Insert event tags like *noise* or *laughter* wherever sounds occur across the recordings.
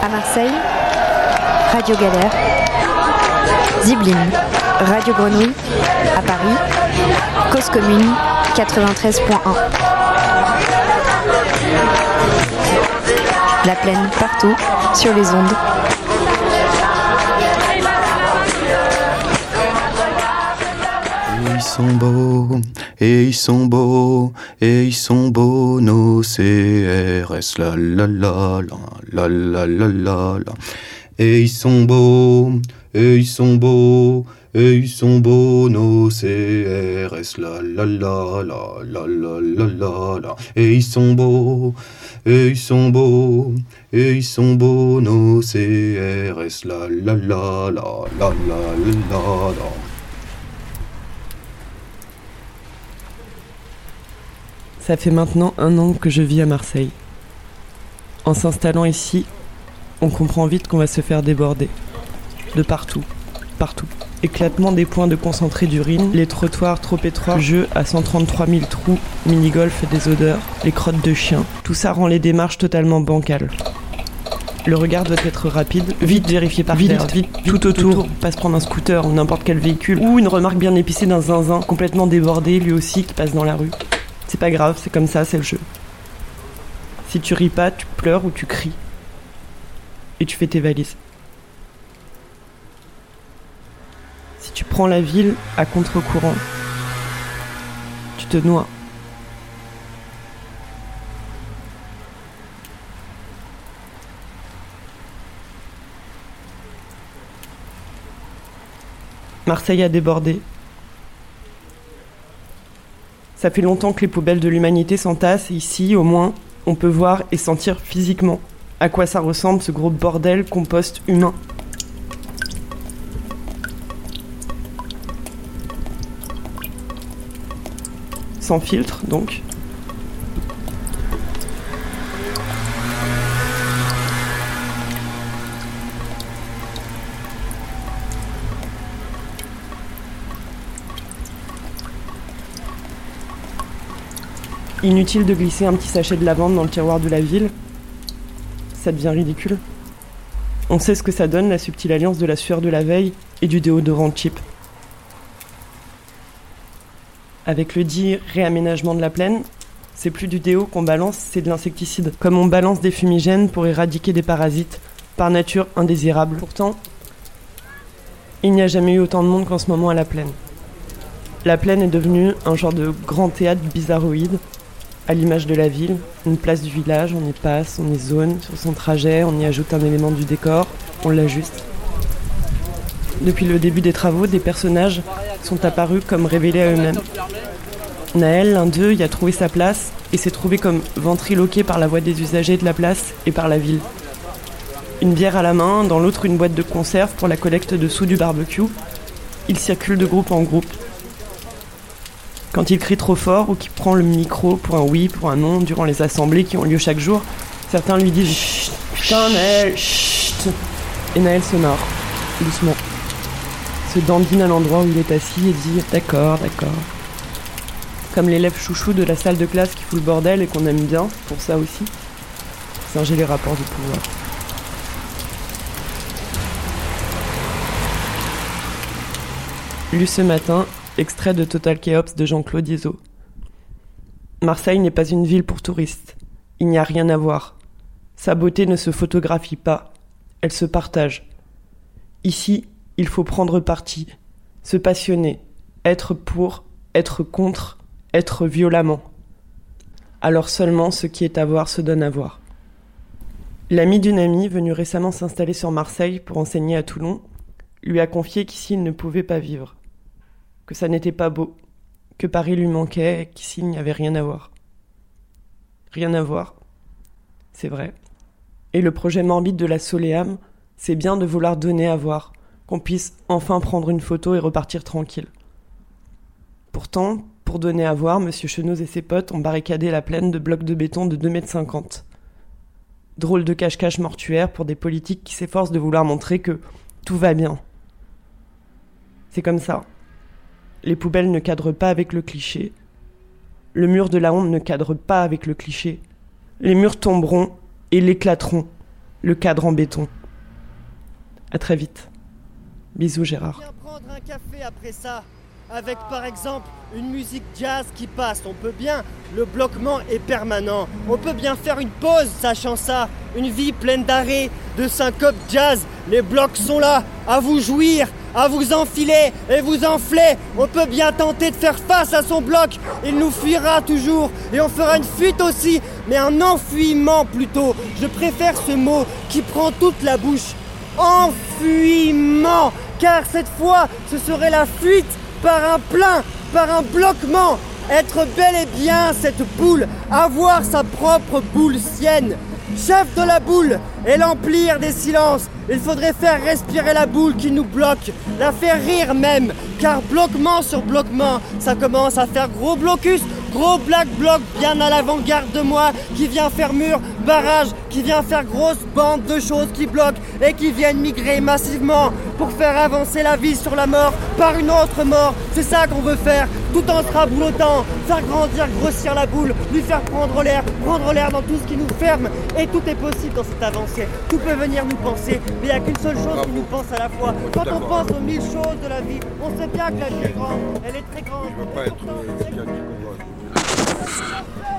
À Marseille, Radio Galère. Zibline, Radio Grenouille. À Paris, Cause Commune 93.1. La plaine partout, sur les ondes. Ils sont beaux, et ils sont beaux, et ils sont beaux, nos CRS, la la la la, la la la la la. Et ils sont beaux, et ils sont beaux, et ils sont beaux, nos CRS, la la la la, la la la la la. Et ils sont beaux, et ils sont beaux, et ils sont beaux, nos CRS, la la la la, la la la la. Ça fait maintenant un an que je vis à Marseille. En s'installant ici, on comprend vite qu'on va se faire déborder. De partout, partout. Éclatement des points de concentré d'urine, les trottoirs trop étroits, jeux à 133 000 trous, mini-golf des odeurs, les crottes de chiens. Tout ça rend les démarches totalement bancales. Le regard doit être rapide, vite vérifié par vite, vite, tout autour, pas se prendre un scooter ou n'importe quel véhicule, ou une remarque bien épicée d'un zinzin complètement débordé lui aussi qui passe dans la rue. C'est pas grave, c'est comme ça, c'est le jeu. Si tu ris pas, tu pleures ou tu cries. Et tu fais tes valises. Si tu prends la ville à contre-courant, tu te noies. Marseille a débordé. Ça fait longtemps que les poubelles de l'humanité s'entassent ici, au moins, on peut voir et sentir physiquement à quoi ça ressemble ce gros bordel compost humain. Sans filtre, donc. Inutile de glisser un petit sachet de lavande dans le tiroir de la ville. Ça devient ridicule. On sait ce que ça donne, la subtile alliance de la sueur de la veille et du déodorant cheap. Avec le dit réaménagement de la plaine, c'est plus du déo qu'on balance, c'est de l'insecticide. Comme on balance des fumigènes pour éradiquer des parasites, par nature indésirables. Pourtant, il n'y a jamais eu autant de monde qu'en ce moment à la plaine. La plaine est devenue un genre de grand théâtre bizarroïde, à l'image de la ville, une place du village, on y passe, on y zone sur son trajet, on y ajoute un élément du décor, on l'ajuste. Depuis le début des travaux, des personnages sont apparus comme révélés à eux-mêmes. Naël, l'un d'eux, y a trouvé sa place et s'est trouvé comme ventriloqué par la voix des usagers de la place et par la ville. Une bière à la main, dans l'autre une boîte de conserve pour la collecte de sous du barbecue. Il circule de groupe en groupe, quand il crie trop fort ou qu'il prend le micro pour un oui, pour un non, durant les assemblées qui ont lieu chaque jour, certains lui disent Chut, Naël, chut Et Naël se marre, doucement. Se dandine à l'endroit où il est assis et dit D'accord, d'accord. Comme l'élève chouchou de la salle de classe qui fout le bordel et qu'on aime bien, pour ça aussi. Singer les rapports de pouvoir. Lu ce matin, Extrait de Total Chaos de Jean-Claude Iso. Marseille n'est pas une ville pour touristes. Il n'y a rien à voir. Sa beauté ne se photographie pas, elle se partage. Ici, il faut prendre parti, se passionner, être pour, être contre, être violemment. Alors seulement ce qui est à voir se donne à voir. L'ami d'une amie, venue récemment s'installer sur Marseille pour enseigner à Toulon, lui a confié qu'ici il ne pouvait pas vivre que ça n'était pas beau, que Paris lui manquait, qu'ici il n'y avait rien à voir. Rien à voir, c'est vrai. Et le projet morbide de la Soléam, c'est bien de vouloir donner à voir, qu'on puisse enfin prendre une photo et repartir tranquille. Pourtant, pour donner à voir, M. Chenoz et ses potes ont barricadé la plaine de blocs de béton de 2,50 mètres. Drôle de cache-cache mortuaire pour des politiques qui s'efforcent de vouloir montrer que tout va bien. C'est comme ça. Les poubelles ne cadrent pas avec le cliché. Le mur de la honte ne cadre pas avec le cliché. Les murs tomberont et l'éclateront. le cadre en béton. À très vite. Bisous Gérard. Avec par exemple une musique jazz qui passe. On peut bien, le bloquement est permanent. On peut bien faire une pause, sachant ça. Une vie pleine d'arrêts, de syncope jazz. Les blocs sont là, à vous jouir, à vous enfiler et vous enfler. On peut bien tenter de faire face à son bloc. Il nous fuira toujours et on fera une fuite aussi, mais un enfuyement plutôt. Je préfère ce mot qui prend toute la bouche. Enfuyement car cette fois, ce serait la fuite par un plein, par un bloquement. Être bel et bien cette boule, avoir sa propre boule sienne. Chef de la boule et l'emplir des silences. Il faudrait faire respirer la boule qui nous bloque, la faire rire même, car bloquement sur bloquement, ça commence à faire gros blocus, gros black bloc bien à l'avant-garde de moi, qui vient faire mur, barrage, qui vient faire grosse bande de choses qui bloquent et qui viennent migrer massivement pour faire avancer la vie sur la mort par une autre mort. C'est ça qu'on veut faire, tout en se raboulotant, faire grandir, grossir la boule, lui faire prendre l'air, prendre l'air dans tout ce qui nous ferme. Et tout est possible dans cette avancée. Tout peut venir nous penser, mais il n'y a qu'une seule chose qui nous pense à la fois. Quand on pense aux mille choses de la vie, on sait bien que la vie est grande, elle est très grande.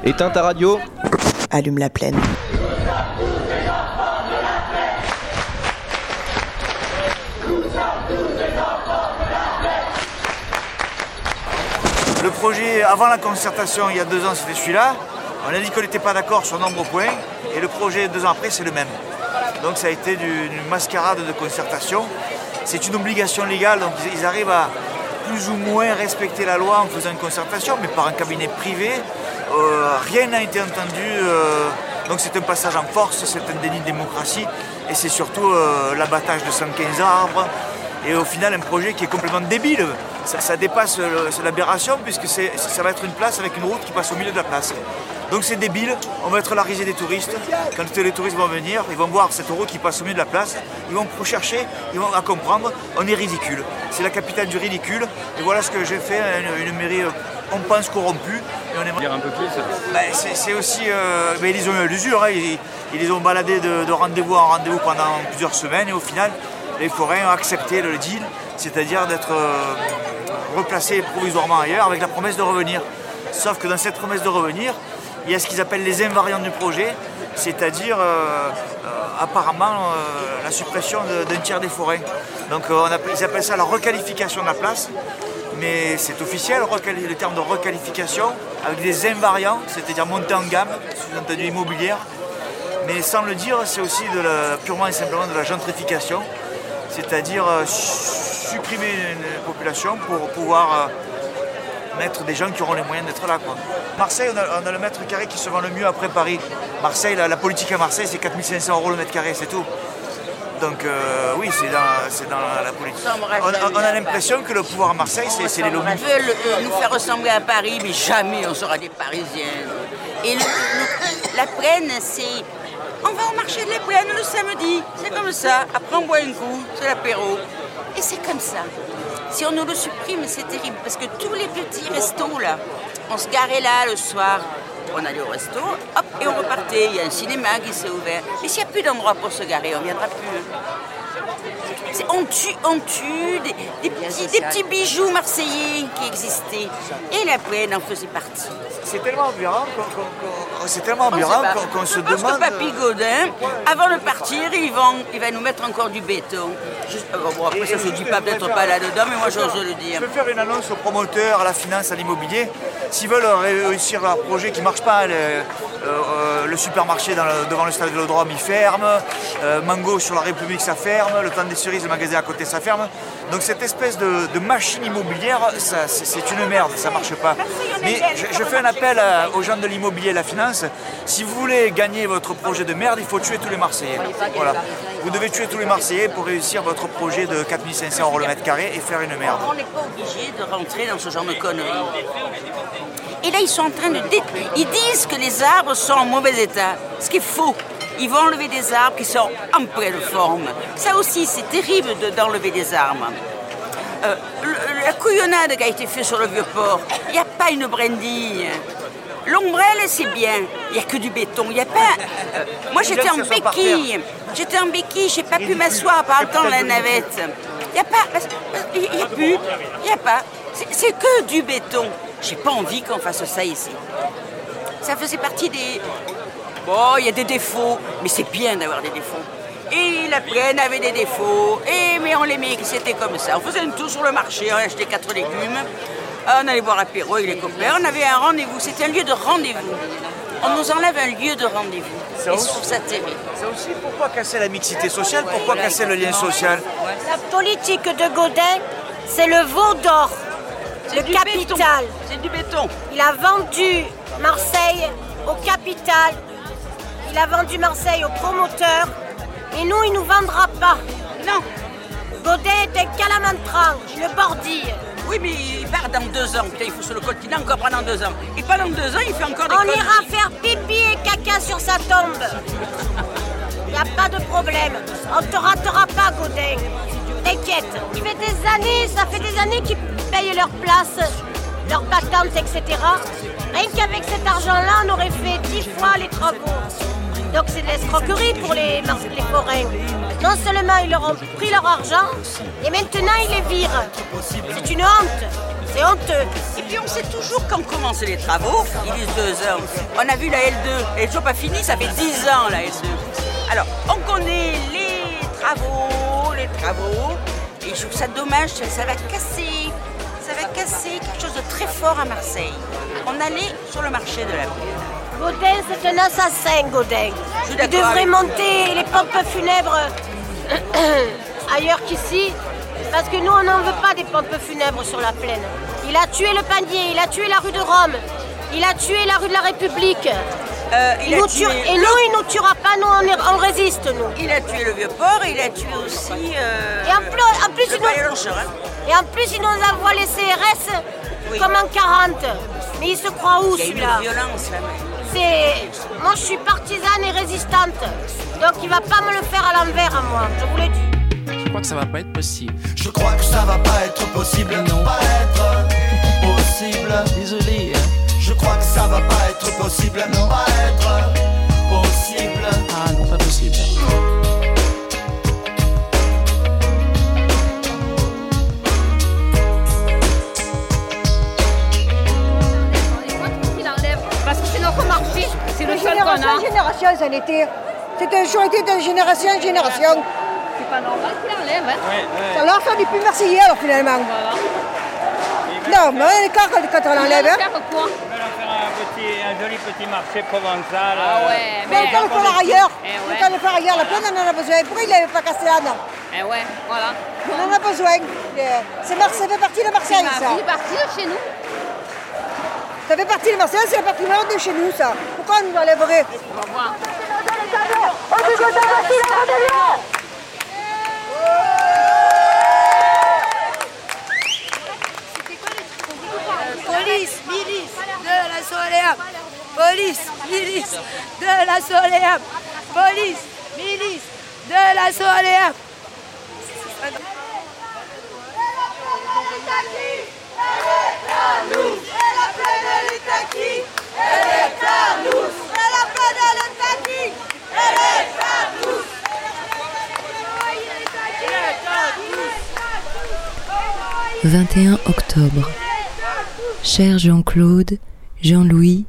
Éteins ta radio. Allume la plaine. Le projet, avant la concertation, il y a deux ans, c'était celui-là. On a dit qu'on n'était pas d'accord sur nombre de points. Et le projet, deux ans après, c'est le même. Donc ça a été du- une mascarade de concertation. C'est une obligation légale, donc ils- ils arrivent à plus ou moins respecter la loi en faisant une concertation, mais par un cabinet privé. Euh, rien n'a été entendu. euh, donc c'est un passage en force, c'est un déni de démocratie. Et c'est surtout euh, l'abattage de 115 arbres. Et au final, un projet qui est complètement débile. Ça, ça dépasse c'est l'aberration puisque ça va être une place avec une route qui passe au milieu de la place. Donc c'est débile, on va être la risée des touristes. Quand les touristes vont venir, ils vont voir cette route qui passe au milieu de la place, ils vont chercher, ils vont à comprendre, on est ridicule. C'est la capitale du ridicule. Et voilà ce que j'ai fait, une, une mairie, euh, on pense corrompue. Et on Dire un peu plus. ben, c'est c'est aussi. euh, ben, ils ont eu l'usure, hein, ils, ils les ont baladés de, de rendez-vous en rendez-vous pendant plusieurs semaines et au final, les forains ont accepté le deal, c'est-à-dire d'être euh, replacés provisoirement ailleurs avec la promesse de revenir. Sauf que dans cette promesse de revenir, il y a ce qu'ils appellent les invariants du projet, c'est-à-dire euh, euh, apparemment la suppression d'un tiers des forains. Donc ils appellent ça la requalification de la place mais c'est officiel, le terme de requalification, avec des invariants, c'est-à-dire monter en gamme, sous-entendu immobilière. Mais sans le dire, c'est aussi purement et simplement de la gentrification, c'est-à-dire euh, su- supprimer une population pour pouvoir euh, mettre des gens qui auront les moyens d'être là. quoi. Marseille, on a, on a le mètre carré qui se vend le mieux après Paris. Marseille, la, la politique à Marseille, c'est 4500 euros le mètre carré, c'est tout. Donc euh, oui, c'est dans, la politique. On, on a l'impression que le pouvoir à Marseille, c'est, c'est les lobbies. Ils veulent euh, nous faire ressembler à Paris, mais jamais on sera des Parisiens. Et le- le- la Plaine, c'est... On va au marché de Plaine le samedi, c'est comme ça. Après, on boit un coup, c'est l'apéro. Et c'est comme ça. Si on nous le supprime, c'est terrible, parce que tous les petits restos, là, on se garait là le soir, on allait au resto, hop, et on repartait. Il y a un cinéma qui s'est ouvert. Mais s'il n'y a plus d'endroit pour se garer, on ne viendra plus. C'est- On tue, on tue des, des petits, des petits bijoux marseillais qui existaient. Et la plaine en faisait partie. C'est tellement aberrant qu'on, se Je pense demande. que Papy Godin, avant de partir, il va nous mettre encore du béton. Juste- euh, bon, après, ça se dit pas peut-être pas là-dedans, mais moi j'ose le dire. Je peux faire une annonce aux promoteurs, à la finance, à l'immobilier. S'ils veulent réussir leur projet qui ne marche pas, le, euh, euh, le supermarché devant le stade Vélodrome il ferme, euh, Mango sur la République ça ferme, le temps des cerises, le magasin à côté ça ferme. Donc cette espèce de, de machine immobilière, c'est, une merde, ça marche pas. Mais je, fais un appel aux gens de l'immobilier et la finance. Si vous voulez gagner votre projet de merde, il faut tuer tous les Marseillais. Voilà. Vous devez tuer tous les Marseillais pour réussir votre projet de 4500 euros le mètre carré et faire une merde. On n'est pas obligé de rentrer dans ce genre de conneries. Et là, ils sont en train de détruire. Ils disent que les arbres sont en mauvais état, ce qui est faux. Ils vont enlever des arbres qui sont en pleine forme. Ça aussi, c'est terrible de- d'enlever des arbres. Euh, le- la couillonnade qui a été faite sur le vieux port, il n'y a pas une brindille. L'ombrelle, c'est bien. Il n'y a que du béton. Il y a pas. euh, moi, j'étais en béquille. J'étais en béquille, j'ai pas pu m'asseoir par le temps de la navette. Il n'y a pas. Il n'y a plus. Il n'y a pas. C'est que du béton. J'ai pas envie qu'on fasse ça ici. Ça faisait partie des. Bon, il y a des défauts, mais c'est bien d'avoir des défauts. Et la plaine avait des défauts, et mais on les met, c'était comme ça. On faisait un tour sur le marché, on achetait quatre légumes, on allait boire apéro avec les copains, on avait un rendez-vous, c'était un lieu de rendez-vous. On nous enlève un lieu de rendez-vous. Et je trouve ça terrible. C'est aussi pourquoi casser la mixité sociale, pourquoi casser le lien social? La politique de Godin, c'est le veau d'or, le capital. C'est du béton. Il a vendu Marseille au capital, il a vendu Marseille au promoteur, et nous, il nous vendra pas. Non. Godet est un calamantran, une bordille. Oui, mais il part dans deux ans. Putain, il faut sur le continent encore pendant deux ans. Et pendant deux ans, il fait encore des On conneries. ira faire pipi et caca sur sa tombe. *laughs* Il a pas de problème. On te ratera pas, Godin. T'inquiète. Il fait des années, ça fait des années qu'ils payent leur place, leurs patentes, etc. Rien qu'avec cet argent-là, on aurait fait dix fois les travaux. Donc c'est de l'escroquerie pour les, les forains. Non seulement ils leur ont pris leur argent, et maintenant ils les virent. C'est une honte. C'est honteux. Et puis on sait toujours quand commencent les travaux, ils disent deux heures. On a vu la L2, elle n'est toujours pas finie, ça fait dix ans la L2. Alors, on connaît les travaux, les travaux, et je trouve ça dommage, ça, va casser, ça va casser quelque chose de très fort à Marseille. On allait sur le marché de la plaine. Godin, c'est un assassin, Godin. Il devrait monter les pompes funèbres *coughs* ailleurs qu'ici. Parce que nous, on n'en veut pas des pompes funèbres sur la plaine. Il a tué le panier, il a tué la rue de Rome, il a tué la rue de la République. Euh, il Il a nous tué tue- et nous, il nous tuera pas, nous, on, est- on résiste, nous. Il a tué le vieux port, il a tué aussi. euh, Et en plus, en plus, le il nous, Loncheur, hein. et en plus, il nous envoie les CRS Oui. comme en 40. Mais il se croit où, Il y a une celui-là violence là C'est. Moi, je suis partisane et résistante. Donc, il va pas me le faire à l'envers, à moi. Je vous l'ai dit. Je crois que ça va pas être possible. Je crois que ça va pas être possible, non pas être possible. Désolé. Je crois que ça va pas être possible, non pas être possible. Ah non, pas possible. Parce que c'est notre marché, c'est le De seul qu'on génération a. en génération, ça en était. C'est un jour été de génération en génération. C'est pas normal qu'il enlève. Hein. Ça leur fait du plus marseillais alors finalement. Non, mais on est quand, quand on l'enlève. le Hein. Un, petit, un joli petit marché provençal. Ah ouais, Mais on peut le faire ailleurs. Eh On peut le faire ailleurs. La plaine, on en a besoin. Pourquoi il n'avait pas cassé là non Eh ouais, voilà. On en a besoin. Euh, C'est ça fait partie de Marseille, C'est ça. vie partie de chez nous. Ça fait partie de Marseille, c'est la partie nord de chez nous, ça. Pourquoi on nous enlèverait On va voir. Police, Soléa. Police, milice de la Soléa. Police, milice de la Soléa. « 21 octobre. Cher Jean-Claude, Jean-Louis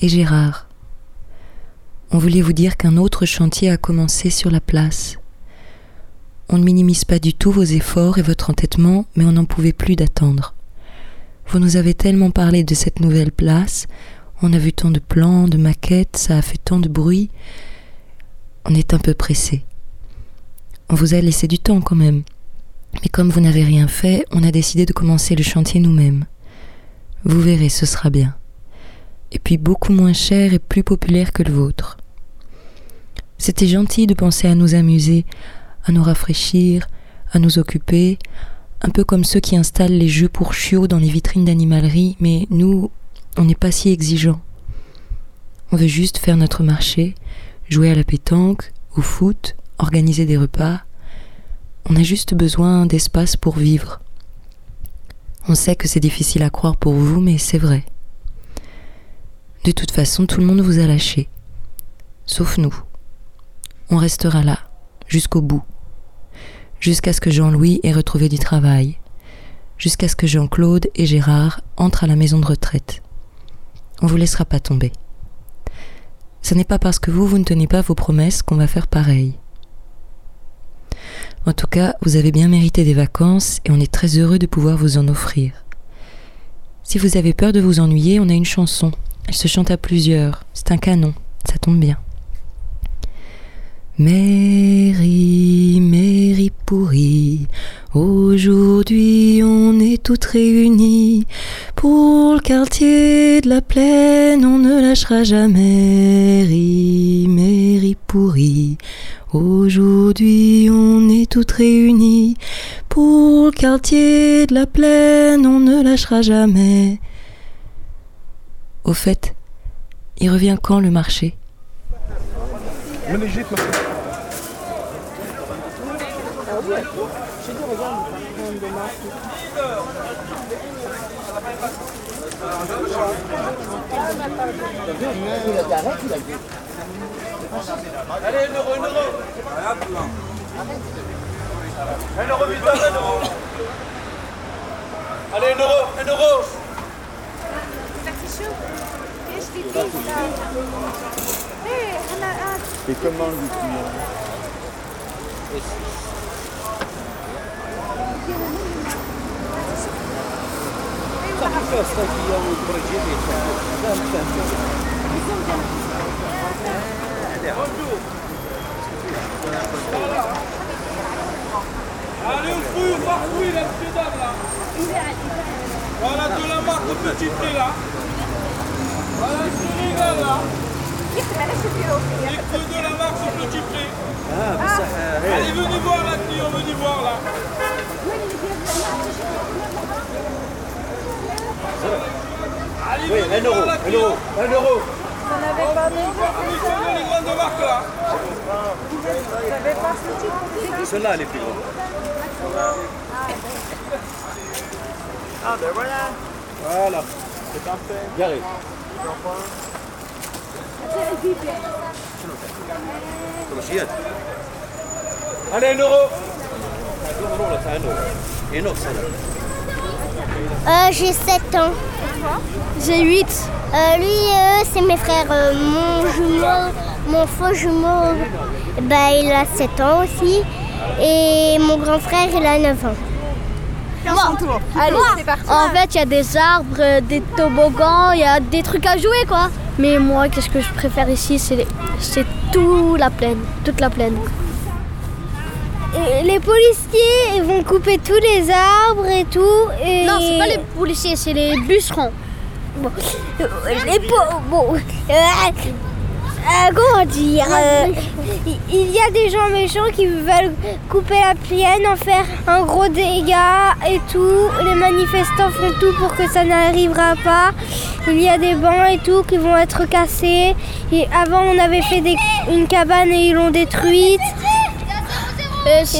et Gérard, on voulait vous dire qu'un autre chantier a commencé sur la place. On ne minimise pas du tout vos efforts et votre entêtement, mais on n'en pouvait plus d'attendre. Vous nous avez tellement parlé de cette nouvelle place, on a vu tant de plans, de maquettes, ça a fait tant de bruit. On est un peu pressé. On vous a laissé du temps quand même. Mais comme vous n'avez rien fait, on a décidé de commencer le chantier nous-mêmes. Vous verrez, ce sera bien. Et puis beaucoup moins cher et plus populaire que le vôtre. C'était gentil de penser à nous amuser, à nous rafraîchir, à nous occuper, un peu comme ceux qui installent les jeux pour chiots dans les vitrines d'animalerie, mais nous, on n'est pas si exigeants. On veut juste faire notre marché, jouer à la pétanque, au foot, organiser des repas. On a juste besoin d'espace pour vivre. On sait que c'est difficile à croire pour vous, mais c'est vrai. De toute façon, tout le monde vous a lâché. Sauf nous. On restera là, jusqu'au bout, jusqu'à ce que Jean-Louis ait retrouvé du travail, jusqu'à ce que Jean-Claude et Gérard entrent à la maison de retraite. On vous laissera pas tomber. Ce n'est pas parce que vous, vous ne tenez pas vos promesses qu'on va faire pareil. En tout cas, vous avez bien mérité des vacances et on est très heureux de pouvoir vous en offrir. Si vous avez peur de vous ennuyer, on a une chanson. Elle se chante à plusieurs. C'est un canon. Ça tombe bien. Mairie, mairie pourrie, aujourd'hui on est toutes réunies. Pour le quartier de la plaine, on ne lâchera jamais. Mairie, mairie pourrie, aujourd'hui on est toutes réunies. Pour le quartier de la plaine, on ne lâchera jamais. Au fait, il revient quand le marché? Allez, euro, euro Un euro, euro Allez, euro, euro Et comment lui Allez, au fruit, au parfouille, là, monsieur, dame, là. Voilà, de la marque au petit là Voilà, je rigole, là Les creux de la marque au petit prix Allez, venez voir, là, client, venez voir, là Allez, Oui, venez un voir, euro, un client. euro, un euro. On n'avait pas les grandes marques, là Celle-là, elle est plus grande. Ah, ben voilà Voilà, c'est parfait. Garé. Allez, un euro Euh, j'ai 7 ans. J'ai 8. Euh, lui, euh, c'est mes frères. Euh, mon jumeau, mon faux jumeau, bah, il a 7 ans aussi. Et mon grand frère, il a 9 ans. Allez, c'est parti. En fait, il y a des arbres, euh, des toboggans, il y a des trucs à jouer, quoi. Mais moi, qu'est-ce que je préfère ici C'est les- c'est tout la plaine, toute la plaine. Et les policiers, ils vont couper tous les arbres et tout. Et... Non, c'est pas les policiers, c'est les bûcherons. Bon, euh, les po- bon, *laughs* euh, euh, comment dire euh, Il y a des gens méchants qui veulent couper la plaine, en faire un gros dégât et tout. Les manifestants font tout pour que ça n'arrivera pas. Il y a des bancs et tout qui vont être cassés. Et avant, on avait fait des- une cabane et ils l'ont détruite.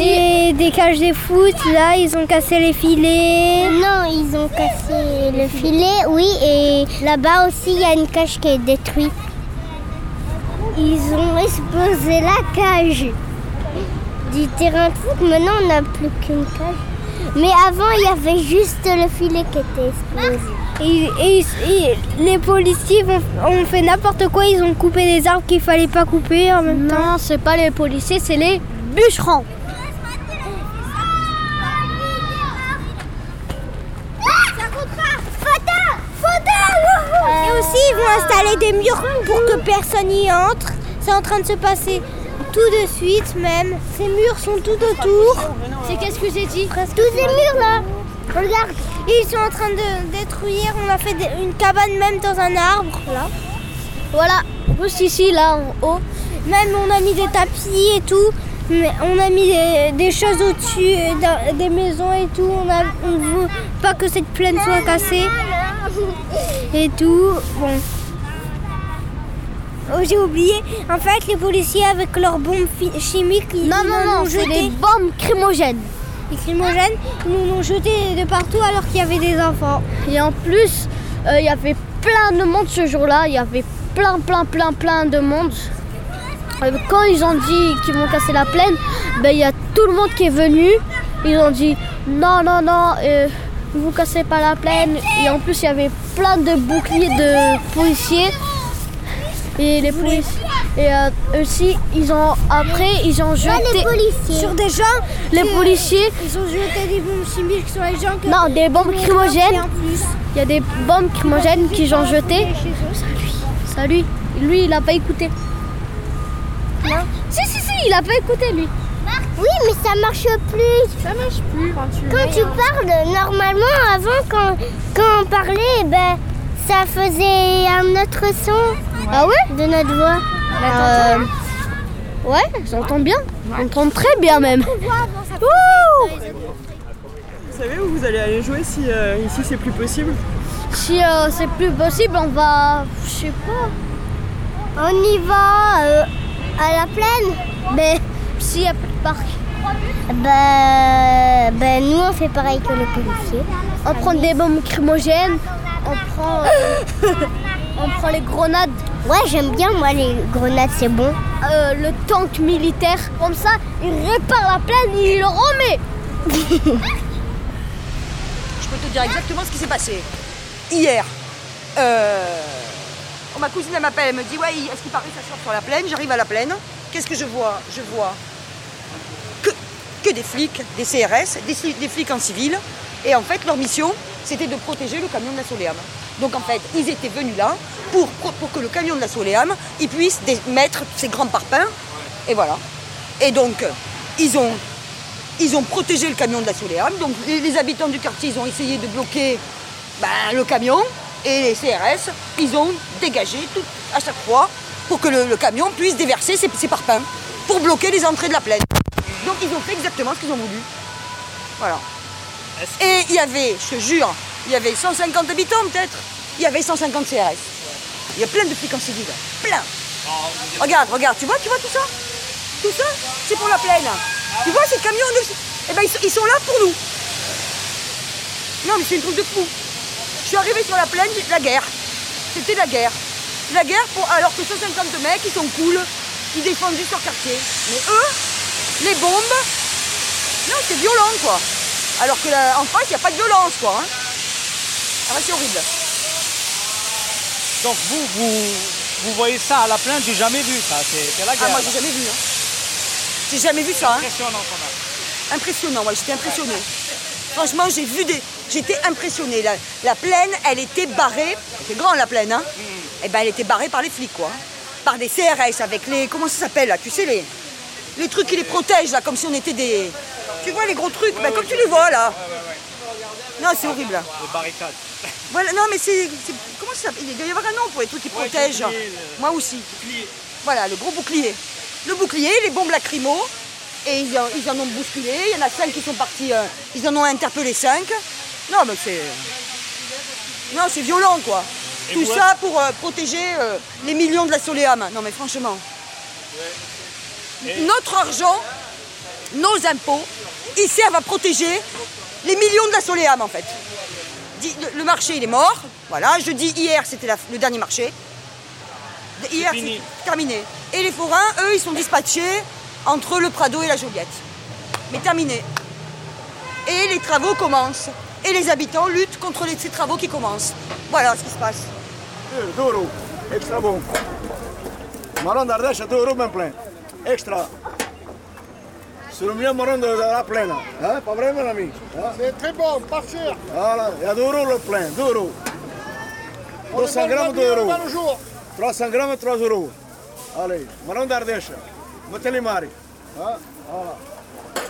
Et des cages de foot, là, ils ont cassé les filets. Non, ils ont cassé le filet, oui, et là-bas aussi, il y a une cage qui est détruite. Ils ont explosé la cage du terrain de foot. Maintenant, on n'a plus qu'une cage. Mais avant, il y avait juste le filet qui était explosé. Et, et- et les policiers ont fait n'importe quoi, ils ont coupé des arbres qu'il fallait pas couper en même temps. Non, c'est pas les policiers, c'est les bûcherons. Ça compte pas Photo Photo Et aussi, ils vont installer des murs pour que personne y entre. C'est en train de se passer tout de suite même. Ces murs sont tout autour. C'est qu'est-ce que j'ai dit Tous ces murs là Regarde Ils sont en train de détruire. On a fait une cabane même dans un arbre là. Voilà, juste ici, là, en haut. Même on a mis des tapis et tout. Mais on a mis des, des choses au-dessus euh, des maisons et tout. On a, on veut pas que cette plaine soit cassée. Et tout. Bon. Oh, j'ai oublié. En fait, les policiers avec leurs bombes chimiques, ils Non, nous non, non, c'est jeté. des bombes crimogènes. Les crimogènes, ils nous ont jetés de partout alors qu'il y avait des enfants. Et en plus, euh, il y avait plein de monde ce jour-là. Il y avait plein, plein, plein, plein de monde. Euh, Quand ils ont dit qu'ils vont casser la plaine, ben, il y a tout le monde qui est venu. Ils ont dit non, non, non, euh, vous cassez pas la plaine. Et en plus, il y avait plein de boucliers de policiers. Et les policiers. Et euh, aussi, ils ont après, ils ont jeté les sur des gens. Les policiers. Ils ont jeté des bombes chimiques sur les gens. Non, des bombes crimogènes. Il y a des bombes crimogènes qu'ils ont jetées. Ça lui, lui, il a pas écouté. Non Si, si, si, il a pas écouté lui. Oui, mais ça marche plus. Ça marche plus quand tu Quand tu parles, normalement, avant, quand, quand on parlait, ben, ça faisait un autre son. Ah ouais De notre voix. Euh, Ouais, j'entends bien. J'entends très bien même. Vous savez où vous allez aller jouer si euh, ici c'est plus possible Si euh, c'est plus possible, on va. Je sais pas. On y va euh, à la plaine Mais s'il n'y a plus de parc. Ben, ben, nous, on fait pareil que les policiers. On prend des bombes crimogènes, on prend, euh, *laughs* on prend les grenades. Ouais, j'aime bien, moi, les grenades, c'est bon. Euh, le tank militaire. Comme ça, il répare la plaine et il le remet. *laughs* Je peux te dire exactement ce qui s'est passé. Hier, euh, ma cousine elle m'appelle, elle me dit Ouais, est-ce qu'il paraît que ça sort sur la plaine? J'arrive à la plaine. Qu'est-ce que je vois? Je vois que, que des flics, des CRS, des, flics- des flics en civil. Et en fait, leur mission, c'était de protéger le camion de la Soléam. Donc en fait, ils étaient venus là pour, pour que le camion de la Soléam, il puisse mettre ses grands parpaings. Et voilà. Et donc, ils ont ils ont protégé le camion de la Soléam. Donc les, les habitants du quartier, ils ont essayé de bloquer ben, le camion. Et les CRS, ils ont dégagé tout, à chaque fois pour que le, le camion puisse déverser ses, ses parpaings. Pour bloquer les entrées de la plaine. Donc ils ont fait exactement ce qu'ils ont voulu. Voilà. Et il y avait, je te jure, il y avait 150 habitants peut-être. Il y avait 150 CRS. Il y a plein de flics en civil. Plein. Regarde, regarde, tu vois, tu vois tout ça? Tout ça, c'est pour la plaine. Tu vois ces camions. Eh ben, ils, sont, là pour nous. Non, mais c'est une truc de fou. Je suis arrivée sur la plaine, la guerre. C'était la guerre. La guerre, pour, alors que 150 mecs, ils sont cool, ils défendent juste leur quartier. Mais eux, les bombes, non, c'est violent, quoi. Alors que là, en face, il n'y a pas de violence, quoi. hein. Ah, bah, c'est horrible. Donc vous, vous, vous voyez ça à la plaine, j'ai jamais vu ça. C'est la guerre. Ah, moi, j'ai jamais vu. hein. J'ai jamais vu ça. hein. Impressionnant quand même. Impressionnant, ouais, j'étais impressionnée. Franchement, j'ai vu des. J'étais impressionnée. La, la plaine, elle était barrée. C'est grand la plaine, hein Eh ben, elle était barrée par les flics, quoi. Par des CRS avec les. Comment ça s'appelle là Tu sais, les. Les trucs qui les protègent, là, comme si on était des. Tu vois les gros trucs ben, Comme tu les vois, là. Non, c'est horrible. Les barricades. Voilà, non, mais c'est. Comment ça s'appelle? Il doit y avoir un nom pour les trucs qui Ouais, protègent. bouclier, le- Moi aussi. Bouclier. Voilà, le gros bouclier. Le bouclier, les bombes lacrymo. Et ils en, ils en ont bousculé. Il y en a cinq qui sont partis. euh, ils en ont interpellé cinq. Non, mais c'est. Non, c'est violent, quoi. Et Tout ça pour euh, protéger euh, les millions de la Soléam. Non, mais franchement. Notre argent, nos impôts, ils servent à protéger les millions de la Soléam, en fait. Le, marché, il est mort. Voilà, je dis hier, c'était le dernier marché. Hier, c'est terminé. Et les forains, eux, ils sont dispatchés entre le Prado et la Joliette. Mais terminé. Et les travaux commencent. Et les habitants luttent contre les- ces travaux qui commencent. Voilà ce qui se passe. Extra bom. Marron d'Ardèche, bien plein. Extra. De, de la plaine. Hein? Pas vrai, mon ami? C'est très bon, cher. Voilà, il y a Douro le plein, Douro. 200 grammes, 2 euros. 300 grammes, 3 euros. Allez, d'Ardèche. Mettez les maris. Hein? Voilà.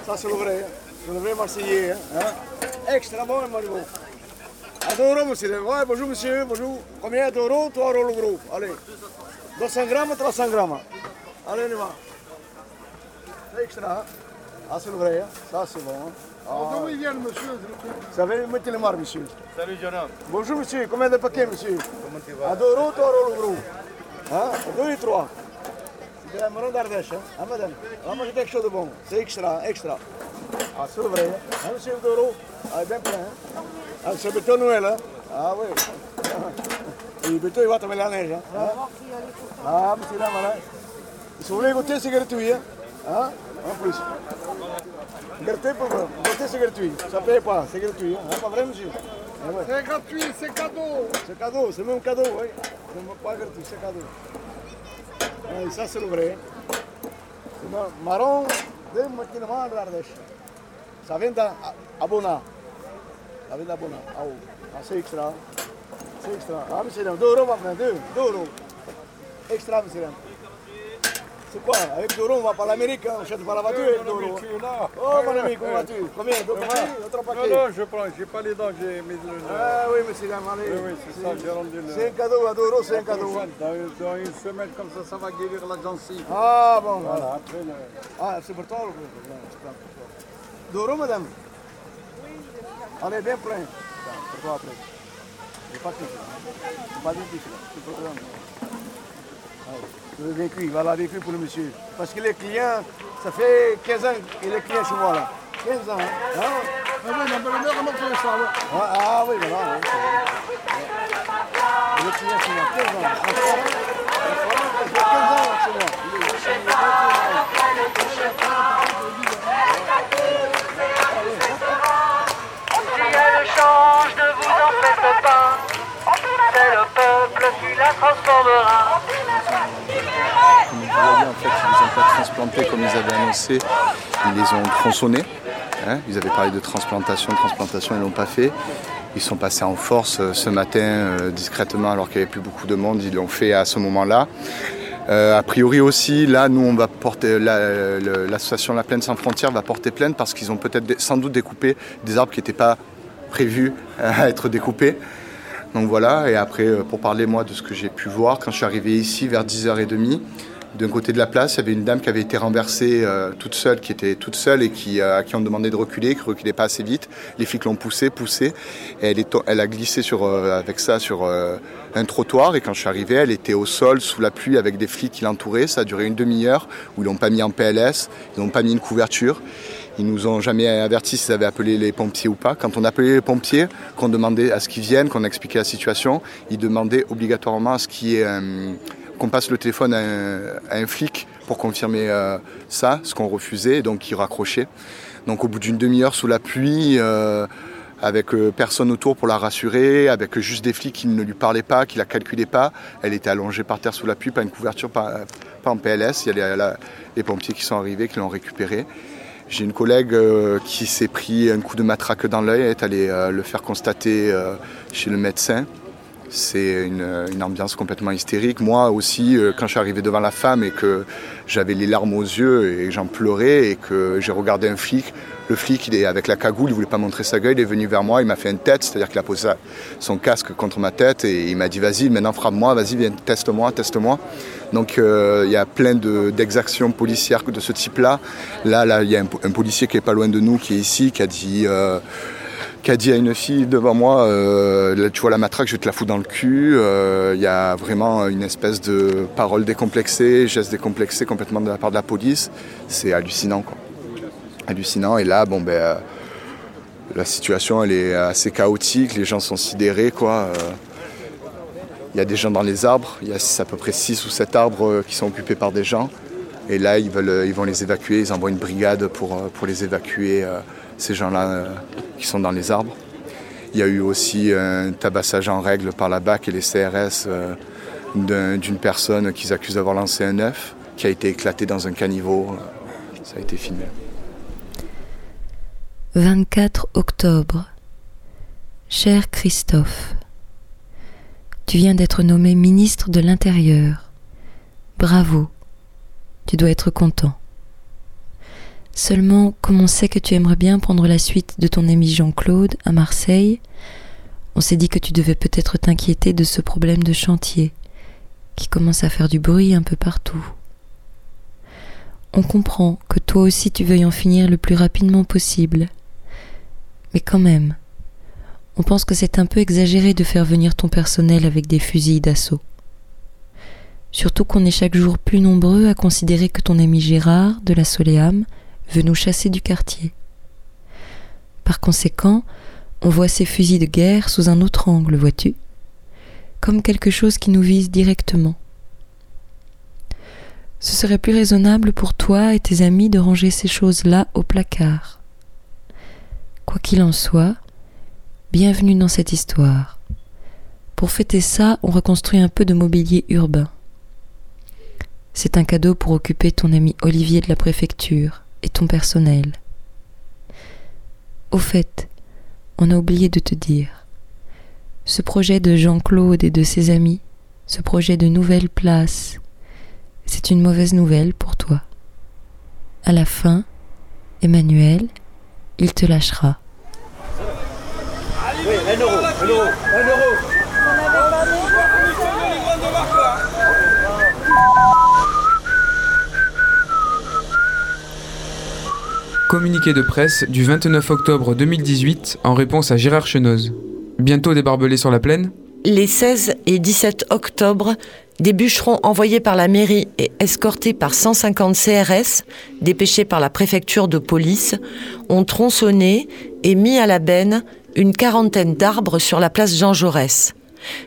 Ça, c'est le vrai. C'est le vrai Marseillais. Hein? Extra bon, mon ami. À 2 euros, monsieur. Ouais, bonjour, monsieur. Bonjour. Combien 2 euros 3 euros le gros. Allez. 200 grammes, 300 grammes. Allez, on y va. Extra. hein. Ah, c'est le vrai. hein. Ça, c'est bon. hein. Ah. D'où il vient le monsieur savez, mettez les mares, monsieur. Salut, jeune homme. Bonjour, monsieur. Combien de paquets, monsieur Comment tu vas? À 2 euros, 3 euros le gros. Hein? 2 et 3. C'est un marron d'Ardèche. Hein? Ah, madame. On va manger quelque chose de bon. C'est extra, extra. Ah, c'est le vrai. Hein, Hein, monsieur, 2 euros. Ah, bien plein. Hein? Ah, c'est béton Noël. Hein? Ah, oui. Et *laughs* le béton, il va tomber la neige. Hein? Hein? Ah, monsieur, là, voilà. Si vous voulez goûter, c'est gratuit. Hein? Hein? En plus. Goûter, pour vous. Goûter, c'est gratuit. Ça ne paye pas, c'est gratuit. Hein? Pas vrai, monsieur Ah ouais. C'est gratuit, c'est cadeau. C'est cadeau, c'est même cadeau, oui. C'est pas gratuit, c'est cadeau. Ah, et ça, c'est le vrai. C'est ma- marron de maquinement de l'Ardèche. Ça vient d'Abona. Ça vient d'Abona. Ah, oh. Ah, c'est extra. C'est extra. Ah, monsieur, 2 quoi Avec 2 euros, on va pas à l'Amérique, hein. on achète pas la voiture avec 2 euros. Oh, mon ami, comment vas-tu Combien Deux paquets Deux, trois Non, paquets non, je prends, j'ai pas les dents, j'ai mis le. Ah oui, monsieur, allez. Oui, oui, c'est ça, j'ai rendu le. C'est un cadeau, à 2 euros, c'est un cadeau. Dans, dans une semaine comme ça, ça va guérir la gencive. Ah bon, Voilà, après le. Ah, c'est pour toi le c'est pas toi. Deux euros, madame On est bien plein. Pour toi après. J'ai pas tissu. J'ai pas tissu. C'est pour toi. Allez, Le vécu, voilà, vécu pour le monsieur. Parce que les clients, ça fait 15 ans qu'il est client chez moi là. 15 ans, hein? Ah oui, mais le là. Ah, ah oui, voilà. oui. Ouais. Il est client chez moi, 15 ans. En forêt, en forêt, ça fait 15 ans chez moi. Il est- il change, ne vous en faites pas. C'est le peuple qui la transformera. Comme vous voyez, en fait, ils les ont pas comme ils avaient annoncé. Ils les ont tronçonnés. hein. Ils avaient parlé de transplantation, transplantation, ils l'ont pas fait. Ils sont passés en force euh, ce matin euh, discrètement alors qu'il n'y avait plus beaucoup de monde. Ils l'ont fait à ce moment-là. Euh, a priori aussi, là, nous, on va porter la- l'association La Plaine sans frontières va porter plainte parce qu'ils ont peut-être sans doute découpé des arbres qui n'étaient pas prévus à être découpés. Donc voilà, et après, pour parler moi de ce que j'ai pu voir, quand je suis arrivé ici vers 10h30, d'un côté de la place, il y avait une dame qui avait été renversée euh, toute seule, qui était toute seule et qui, euh, à qui on demandait de reculer, qui reculait pas assez vite. Les flics l'ont poussée, poussée, et elle, a glissé sur, euh, avec ça sur un trottoir. Et quand je suis arrivé, elle était au sol, sous la pluie, avec des flics qui l'entouraient. Ça a duré une demi-heure, où ils l'ont pas mis en PLS, ils n'ont pas mis une couverture. Ils nous ont jamais averti s'ils avaient appelé les pompiers ou pas. Quand on appelait les pompiers, qu'on demandait à ce qu'ils viennent, qu'on expliquait la situation, ils demandaient obligatoirement à ce qu'il y ait qu'on passe le téléphone à un, flic pour confirmer euh, ça, ce qu'on refusait, donc ils raccrochaient. Donc au bout d'une demi-heure sous la pluie, euh, avec euh, personne autour pour la rassurer, avec juste des flics qui ne lui parlaient pas, qui la calculaient pas, elle était allongée par terre sous la pluie, pas une couverture, pas, en PLS. Il y a les, les pompiers qui sont arrivés, qui l'ont récupérée. J'ai une collègue qui s'est pris un coup de matraque dans l'œil, elle est allée le faire constater chez le médecin. C'est une, ambiance complètement hystérique. Moi aussi, euh, quand je suis arrivé devant la femme et que j'avais les larmes aux yeux et j'en pleurais et que j'ai regardé un flic, le flic, il est avec la cagoule, il voulait pas montrer sa gueule, il est venu vers moi, il m'a fait une tête, c'est-à-dire qu'il a posé son casque contre ma tête et il m'a dit vas-y, maintenant frappe-moi, vas-y, viens, teste-moi, teste-moi. Donc euh, il y a plein de- d'exactions policières de ce type-là. Là, là, il y a un, un policier qui est pas loin de nous, qui est ici, qui a dit. euh, qui a dit à une fille devant moi, euh, tu vois la matraque, je te la foutre dans le cul. Euh, Il y a vraiment une espèce de parole décomplexée, geste décomplexé complètement de la part de la police. C'est hallucinant, quoi. Hallucinant. Et là, bon, ben, euh, la situation, elle est assez chaotique. Les gens sont sidérés, quoi. Il y a des gens dans les arbres. Il y a à peu près 6 ou 7 arbres qui sont occupés par des gens. Et là, ils, veulent, ils vont les évacuer. Ils envoient une brigade pour, pour les évacuer, ces gens-là euh, qui sont dans les arbres. Il y a eu aussi un tabassage en règle par la BAC et les CRS euh, d'un- d'une personne qu'ils accusent d'avoir lancé un œuf qui a été éclaté dans un caniveau. Ça a été filmé. 24 octobre. Cher Christophe, tu viens d'être nommé ministre de l'Intérieur. Bravo, tu dois être content. Seulement, comme on sait que tu aimerais bien prendre la suite de ton ami Jean-Claude à Marseille, on s'est dit que tu devais peut-être t'inquiéter de ce problème de chantier qui commence à faire du bruit un peu partout. On comprend que toi aussi tu veuilles en finir le plus rapidement possible. Mais quand même, on pense que c'est un peu exagéré de faire venir ton personnel avec des fusils d'assaut. Surtout qu'on est chaque jour plus nombreux à considérer que ton ami Gérard, de la Soléam, veut nous chasser du quartier. Par conséquent, on voit ces fusils de guerre sous un autre angle, vois-tu Comme quelque chose qui nous vise directement. ce serait plus raisonnable pour toi et tes amis de ranger ces choses-là au placard. Quoi qu'il en soit, bienvenue dans cette histoire. Pour fêter ça, on reconstruit un peu de mobilier urbain. C'est un cadeau pour occuper ton ami Olivier de la préfecture et ton personnel. Au fait, on a oublié de te dire. Ce projet de Jean-Claude et de ses amis, ce projet de nouvelle place, c'est une mauvaise nouvelle pour toi. À la fin, Emmanuel, il te lâchera. Communiqué de presse du 29 octobre 2018 en réponse à Gérard Chenoz. Bientôt des barbelés sur la plaine? Les 16 et 17 octobre, des bûcherons envoyés par la mairie et escortés par 150 CRS, dépêchés par la préfecture de police, ont tronçonné et mis à la benne une quarantaine d'arbres sur la place Jean Jaurès.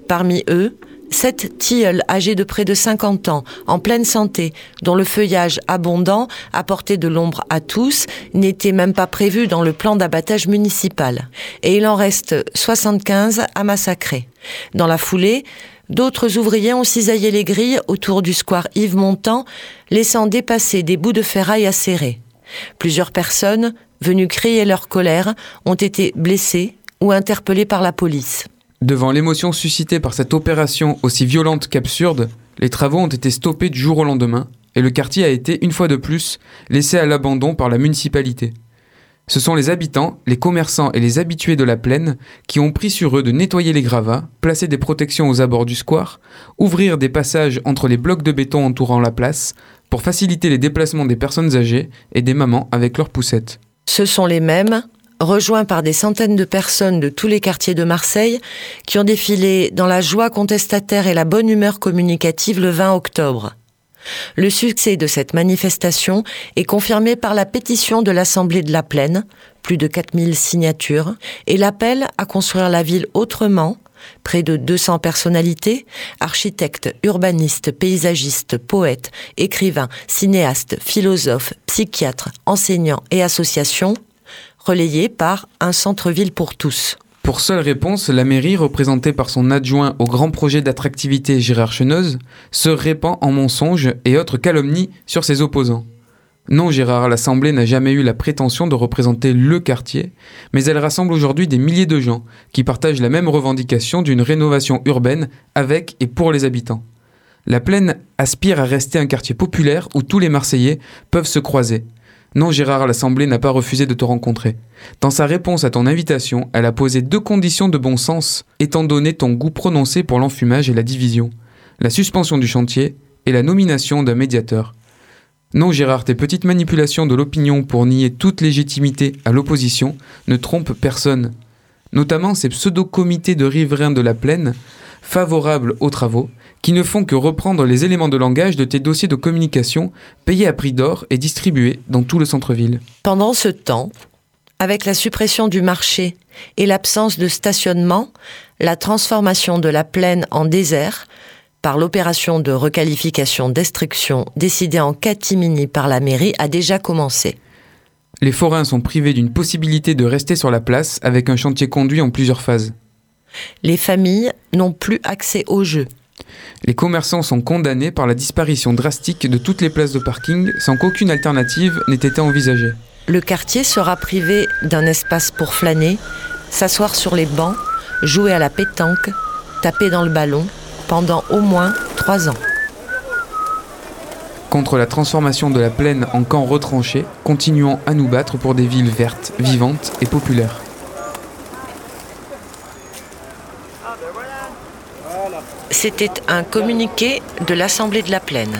Parmi eux, sept tilleuls âgés de près de 50 ans, en pleine santé, dont le feuillage abondant apportait de l'ombre à tous, n'était même pas prévu dans le plan d'abattage municipal. Et il en reste 75 à massacrer. Dans la foulée, D'autres ouvriers ont cisaillé les grilles autour du square Yves Montand, laissant dépasser des bouts de ferraille acérés. Plusieurs personnes, venues crier leur colère, ont été blessées ou interpellées par la police. Devant l'émotion suscitée par cette opération aussi violente qu'absurde, les travaux ont été stoppés du jour au lendemain et le quartier a été, une fois de plus, laissé à l'abandon par la municipalité. Ce sont les habitants, les commerçants et les habitués de la plaine qui ont pris sur eux de nettoyer les gravats, placer des protections aux abords du square, ouvrir des passages entre les blocs de béton entourant la place, pour faciliter les déplacements des personnes âgées et des mamans avec leurs poussettes. Ce sont les mêmes, rejoints par des centaines de personnes de tous les quartiers de Marseille, qui ont défilé dans la joie contestataire et la bonne humeur communicative le 20 octobre. Le succès de cette manifestation est confirmé par la pétition de l'Assemblée de la Plaine, plus de 4000 signatures, et l'appel à construire la ville autrement, près de 200 personnalités, architectes, urbanistes, paysagistes, poètes, écrivains, cinéastes, philosophes, psychiatres, enseignants et associations, relayés par un centre-ville pour tous. Pour seule réponse, la mairie, représentée par son adjoint au grand projet d'attractivité Gérard Chenoz, se répand en mensonges et autres calomnies sur ses opposants. Non, Gérard, l'Assemblée n'a jamais eu la prétention de représenter le quartier, mais elle rassemble aujourd'hui des milliers de gens qui partagent la même revendication d'une rénovation urbaine avec et pour les habitants. La plaine aspire à rester un quartier populaire où tous les Marseillais peuvent se croiser. Non, Gérard, l'Assemblée n'a pas refusé de te rencontrer. Dans sa réponse à ton invitation, elle a posé deux conditions de bon sens, étant donné ton goût prononcé pour l'enfumage et la division. La suspension du chantier et la nomination d'un médiateur. Non, Gérard, tes petites manipulations de l'opinion pour nier toute légitimité à l'opposition ne trompent personne. Notamment ces pseudo-comités de riverains de la plaine, favorables aux travaux, qui ne font que reprendre les éléments de langage de tes dossiers de communication payés à prix d'or et distribués dans tout le centre-ville. Pendant ce temps, avec la suppression du marché et l'absence de stationnement, la transformation de la plaine en désert, par l'opération de requalification destruction décidée en catimini par la mairie, a déjà commencé. Les forains sont privés d'une possibilité de rester sur la place avec un chantier conduit en plusieurs phases. Les familles n'ont plus accès au jeu. Les commerçants sont condamnés par la disparition drastique de toutes les places de parking sans qu'aucune alternative n'ait été envisagée. Le quartier sera privé d'un espace pour flâner, s'asseoir sur les bancs, jouer à la pétanque, taper dans le ballon pendant au moins trois ans. Contre la transformation de la plaine en camp retranché, continuons à nous battre pour des villes vertes, vivantes et populaires. C'était un communiqué de l'Assemblée de la Plaine.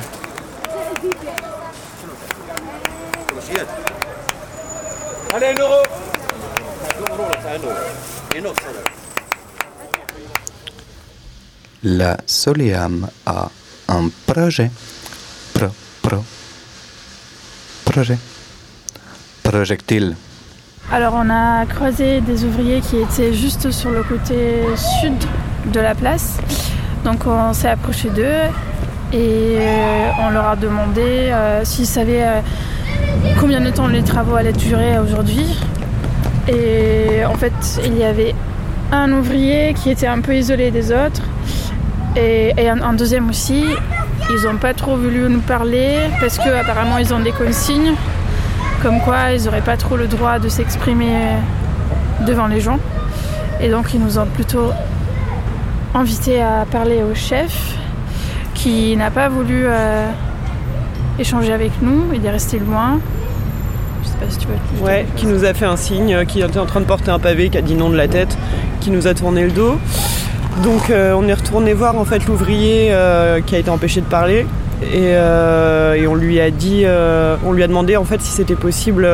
La Soleam a un projet. Pro, pro. Projet. Projectile. Alors on a croisé des ouvriers qui étaient juste sur le côté sud de la place. Donc on s'est approché d'eux Et euh, on leur a demandé euh, s'ils savaient euh, combien de temps les travaux allaient durer aujourd'hui. Et en fait, il y avait un ouvrier qui était un peu isolé des autres. Et, un, un deuxième aussi. Ils n'ont pas trop voulu nous parler parce qu'apparemment ils ont des consignes comme quoi ils n'auraient pas trop le droit de s'exprimer devant les gens. Et donc ils nous ont plutôt invités à parler au chef qui n'a pas voulu euh, échanger avec nous, il est resté loin. Je sais pas si tu veux. Ouais, qui nous a fait un signe, euh, qui était en train de porter un pavé, qui a dit non de la tête, qui nous a tourné le dos. Donc euh, on est retourné voir en fait l'ouvrier euh, qui a été empêché de parler et, et on lui a dit, on lui a demandé en fait si c'était possible.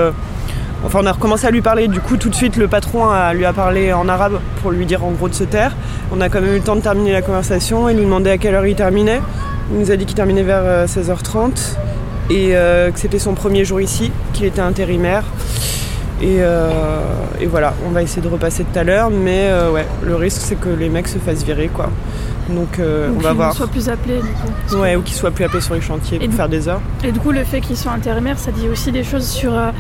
Euh, enfin on a recommencé à lui parler. Du coup tout de suite le patron a, lui a parlé en arabe pour lui dire en gros de se taire. On a quand même eu le temps de terminer la conversation. Il nous demandait à quelle heure il terminait. Il nous a dit qu'il terminait vers euh, 16h30 et euh, que c'était son premier jour ici, qu'il était intérimaire. Et, euh, et voilà, on va essayer de repasser tout à l'heure, mais euh, ouais, le risque c'est que les mecs se fassent virer quoi. Donc euh, on va qu'ils voir. ne soient plus appelés du coup. Ouais, ou qu'ils soient plus appelés sur les chantiers Et pour du- faire des heures. Et du coup, le fait qu'ils soient intérimaires, ça dit aussi des choses sur euh,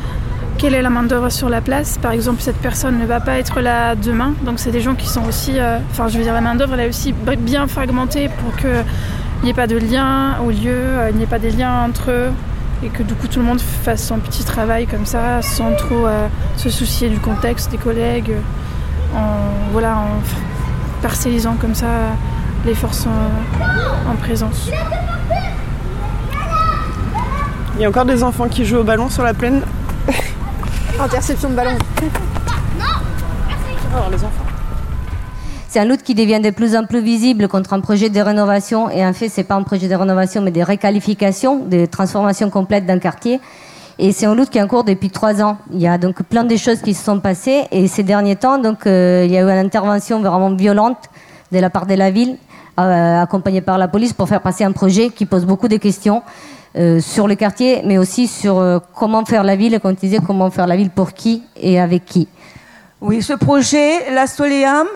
quelle est la main-d'œuvre sur la place. Par exemple, cette personne ne va pas être là demain. Donc, c'est des gens qui sont aussi. euh, Enfin, je veux dire, la main-d'œuvre, elle est aussi bien fragmentée pour qu'il n'y ait pas de lien au lieu, euh, il n'y ait pas des liens entre eux. Et que du coup, tout le monde fasse son petit travail comme ça, sans trop euh, se soucier du contexte des collègues, en, voilà, en parcellisant comme ça les forces en présence. Il y a encore des enfants qui jouent au ballon sur la plaine. Interception de ballon. Alors les enfants. C'est un lutte qui devient de plus en plus visible contre un projet de rénovation. Et en fait, c'est pas un projet de rénovation, mais de réqualification, de transformation complète d'un quartier. Et c'est un lutte qui est en cours depuis trois ans. Il y a donc plein de choses qui se sont passées. Et ces derniers temps, donc, euh, il y a eu une intervention vraiment violente de la part de la ville, euh, accompagnée par la police, pour faire passer un projet qui pose beaucoup de questions euh, sur le quartier, mais aussi sur euh, comment faire la ville, comme tu disais, comment faire la ville pour qui et avec qui. Oui, ce projet, la Soleam,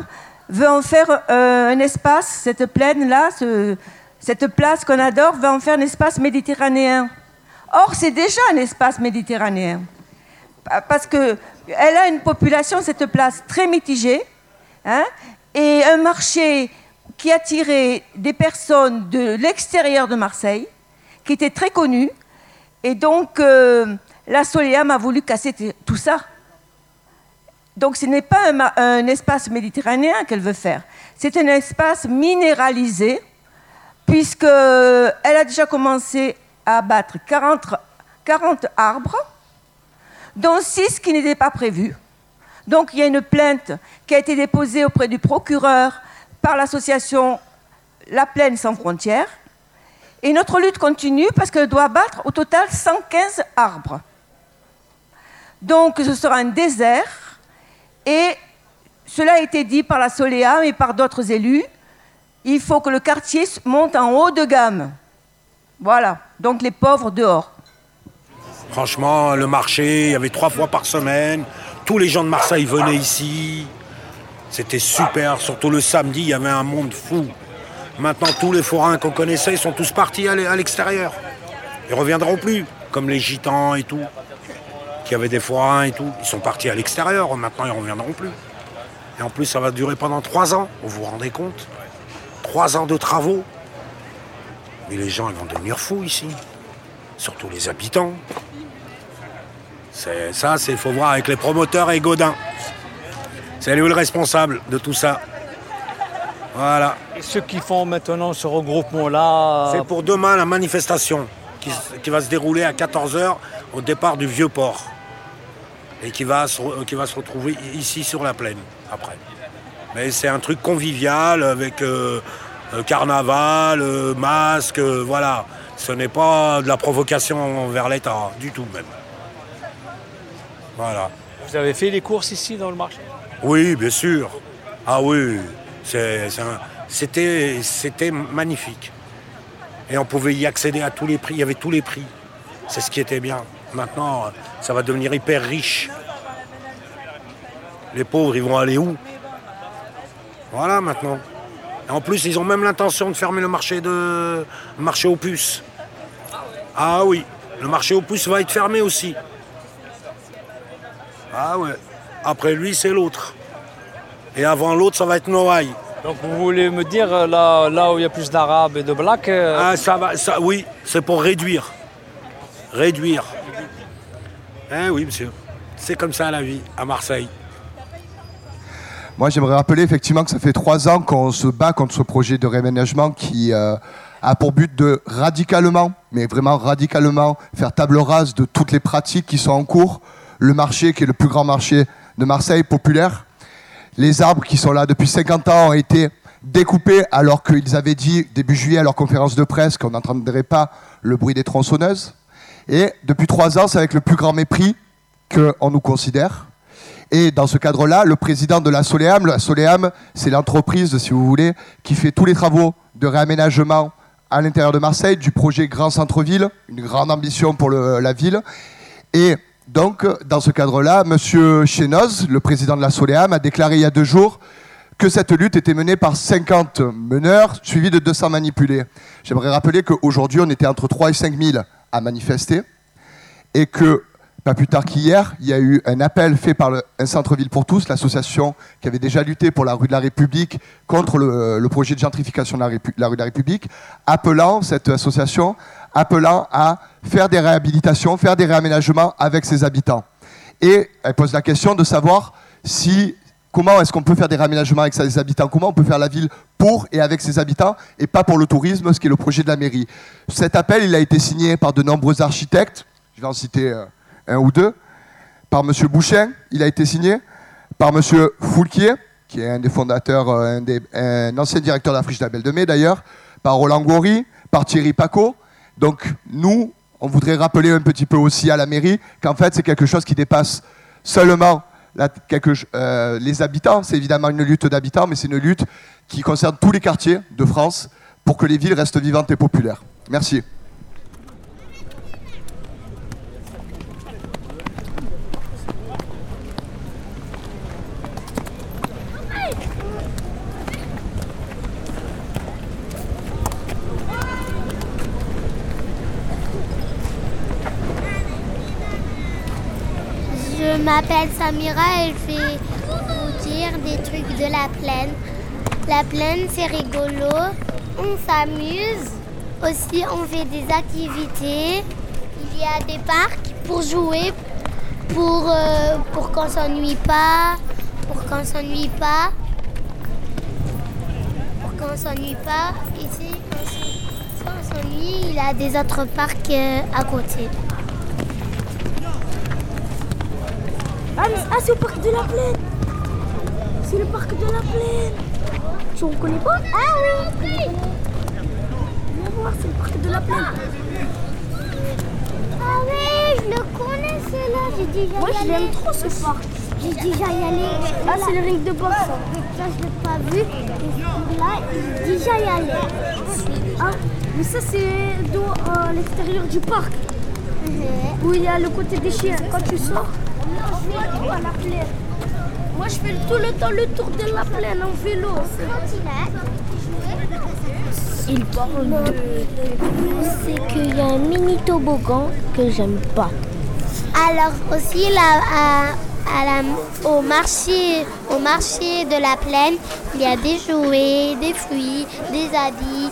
veut en faire euh, un espace, cette plaine-là, ce- cette place qu'on adore, veut en faire un espace méditerranéen. Or, c'est déjà un espace méditerranéen. Pa- Parce qu'elle a une population, cette place, très mitigée, hein, et un marché qui attirait des personnes de l'extérieur de Marseille, qui était très connu. Et donc, euh, la Soleam a voulu casser tout ça. Donc ce n'est pas un, espace méditerranéen qu'elle veut faire, c'est un espace minéralisé, puisqu'elle a déjà commencé à abattre 40, 40 arbres, dont 6 qui n'étaient pas prévus. Donc il y a une plainte qui a été déposée auprès du procureur par l'association La Plaine sans frontières. Et notre lutte continue parce qu'elle doit abattre au total 115 arbres. Donc ce sera un désert et cela a été dit par la Soléa et par d'autres élus. Il faut que le quartier monte en haut de gamme. Voilà. Donc les pauvres dehors. Franchement, le marché, il y avait trois fois par semaine. Tous les gens de Marseille venaient ici. C'était super. Surtout le samedi, il y avait un monde fou. Maintenant, tous les forains qu'on connaissait, sont tous partis à l'e- à l'extérieur. Ils reviendront plus, comme les gitans et tout, qui avaient des forains et tout. Ils sont partis à l'extérieur. Maintenant, ils reviendront plus. Et en plus, ça va durer pendant trois ans. Vous vous rendez compte Trois ans de travaux. Mais les gens, ils vont devenir fous ici. Surtout les habitants. C'est ça, c'est faut voir avec les promoteurs et Godin. C'est lui le responsable de tout ça. Voilà. Et ceux qui font maintenant ce regroupement-là. C'est pour demain la manifestation qui, va se dérouler à 14h au départ du vieux port. Et qui va, se, re- qui va se retrouver ici sur la plaine après. Mais c'est un truc convivial avec euh, euh, carnaval, euh, masque, euh, voilà. Ce n'est pas de la provocation envers l'État, du tout même. Voilà. Vous avez fait les courses ici dans le marché? Oui, bien sûr. Ah oui, c'était magnifique. Et on pouvait y accéder à tous les prix, il y avait tous les prix. C'est ce qui était bien. Maintenant, ça va devenir hyper riche. Les pauvres, ils vont aller où? Voilà maintenant. Et en plus, ils ont même l'intention de fermer le marché, de... marché aux puces. Ah oui, le marché aux puces va être fermé aussi. Ah ouais. Après lui, c'est l'autre. Et avant l'autre, ça va être Noailles. Donc vous voulez me dire euh, là, là où il y a plus d'arabes et de blacks euh, Ah, ça va, ça, oui, c'est pour réduire. Réduire. Hein, oui, monsieur. C'est comme ça la vie à Marseille. Moi, j'aimerais rappeler effectivement que ça fait trois ans qu'on se bat contre ce projet de réaménagement qui euh, a pour but de radicalement, mais vraiment radicalement, faire table rase de toutes les pratiques qui sont en cours. Le marché, qui est le plus grand marché de Marseille, populaire. Les arbres qui sont là depuis 50 ans ont été découpés alors qu'ils avaient dit début juillet à leur conférence de presse qu'on n'entendrait pas le bruit des tronçonneuses. Et depuis trois ans, c'est avec le plus grand mépris qu'on nous considère. Et dans ce cadre-là, le président de la Soleam, la Soleam, c'est l'entreprise, si vous voulez, qui fait tous les travaux de réaménagement à l'intérieur de Marseille, du projet Grand Centre-Ville, une grande ambition pour la ville. Et donc, dans ce cadre-là, M. Chenoz, le président de la Soleam, a déclaré il y a deux jours que cette lutte était menée par 50 meneurs, suivis de 200 manipulés. J'aimerais rappeler qu'aujourd'hui, on était entre 3 et 5 000 à manifester, et que, pas plus tard qu'hier, il y a eu un appel fait par un centre-ville pour tous, l'association qui avait déjà lutté pour la rue de la République contre le, projet de gentrification de la rue de la République, appelant cette association, appelant à faire des réhabilitations, faire des réaménagements avec ses habitants. Et elle pose la question de savoir comment est-ce qu'on peut faire des réaménagements avec ses habitants, comment on peut faire la ville pour et avec ses habitants et pas pour le tourisme, ce qui est le projet de la mairie? Cet appel, il a été signé par de nombreux architectes, je vais en citer euh, un ou deux, par M. Bouchin, il a été signé, par M. Foulquier, qui est un des fondateurs, euh, un, ancien directeur de la Friche Belle de Mai d'ailleurs, par Roland Goury, par Thierry Paco. Donc nous, on voudrait rappeler un petit peu aussi à la mairie qu'en fait c'est quelque chose qui dépasse seulement euh, les habitants. C'est évidemment une lutte d'habitants, mais c'est une lutte qui concerne tous les quartiers de France pour que les villes restent vivantes et populaires. Merci. Je m'appelle Samira et je vais vous dire des trucs de la plaine. La plaine, c'est rigolo. On s'amuse. Aussi, on fait des activités. Il y a des parcs pour jouer, pour, euh, pour qu'on s'ennuie pas, pour qu'on s'ennuie pas. Pour qu'on s'ennuie pas. Ici, si on s'ennuie, il y a des autres parcs euh, à côté. Ah, c'est au parc de la plaine C'est le parc de la plaine Tu reconnais pas? Ah oui Viens voir, c'est le parc de la plaine Ah oui, je le connais celui-là, j'ai déjà Moi, je l'aime trop ce parc J'ai déjà y allé. Ah, c'est le ring de boxe ça. Ça, je l'ai pas vu. Et Là, j'ai déjà y allé. Ah, mais ça, c'est dans euh, l'extérieur du parc. Où il y a le côté des chiens. Quand tu sors, tu vois la plaine. Moi, je fais tout le temps le tour de la plaine en vélo. Il parle de... C'est qu'il y a un mini toboggan que j'aime pas. Alors aussi là, à, à la- au, marché, au marché de la plaine, il y a des jouets, des fruits, des habits,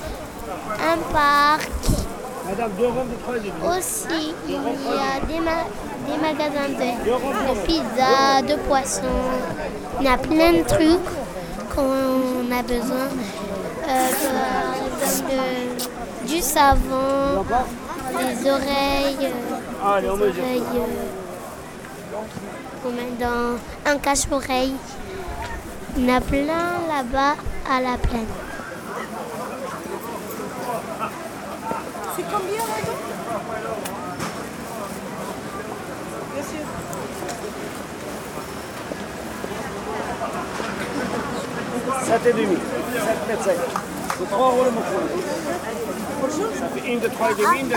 un parc. Madame, deux de trois. Aussi, il y a des, ma- des magasins de, de pizza, de poissons. Il y a plein de trucs qu'on a besoin. Euh, de- de- du savon, des oreilles, euh, on des oreilles, euh, qu'on met dans un cache-oreille. Il y en a plein là-bas à la plaine. C'est combien, madame Sept et demi. 7 mètres 5. C'est trois euros le mot. Ça fait une de trois et demi, une de.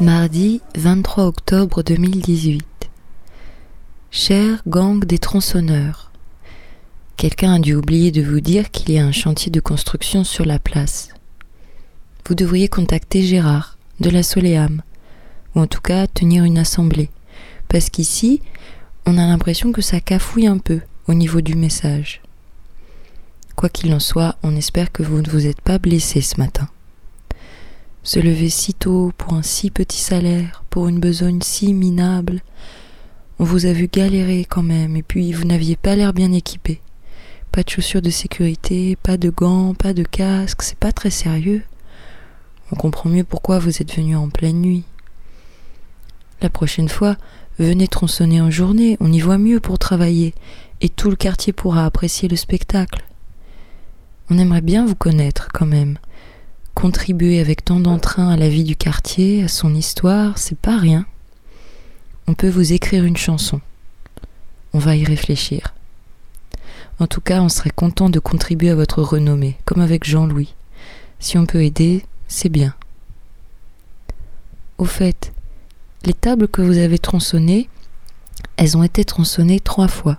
Mardi 23 octobre 2018. Cher gang des tronçonneurs. Quelqu'un a dû oublier de vous dire qu'il y a un chantier de construction sur la place. Vous devriez contacter Gérard de la Soléam, ou en tout cas tenir une assemblée, parce qu'ici, on a l'impression que ça cafouille un peu au niveau du message. Quoi qu'il en soit, on espère que vous ne vous êtes pas blessé ce matin. Se lever si tôt pour un si petit salaire, pour une besogne si minable, on vous a vu galérer quand même, et puis vous n'aviez pas l'air bien équipé. Pas de chaussures de sécurité, pas de gants, pas de casque, c'est pas très sérieux. On comprend mieux pourquoi vous êtes venu en pleine nuit. La prochaine fois, venez tronçonner en journée, on y voit mieux pour travailler, et tout le quartier pourra apprécier le spectacle. On aimerait bien vous connaître quand même. Contribuer avec tant d'entrain à la vie du quartier, à son histoire, c'est pas rien. On peut vous écrire une chanson. On va y réfléchir. En tout cas, on serait content de contribuer à votre renommée, comme avec Jean-Louis. Si on peut aider, c'est bien. Au fait, les tables que vous avez tronçonnées, elles ont été tronçonnées trois fois,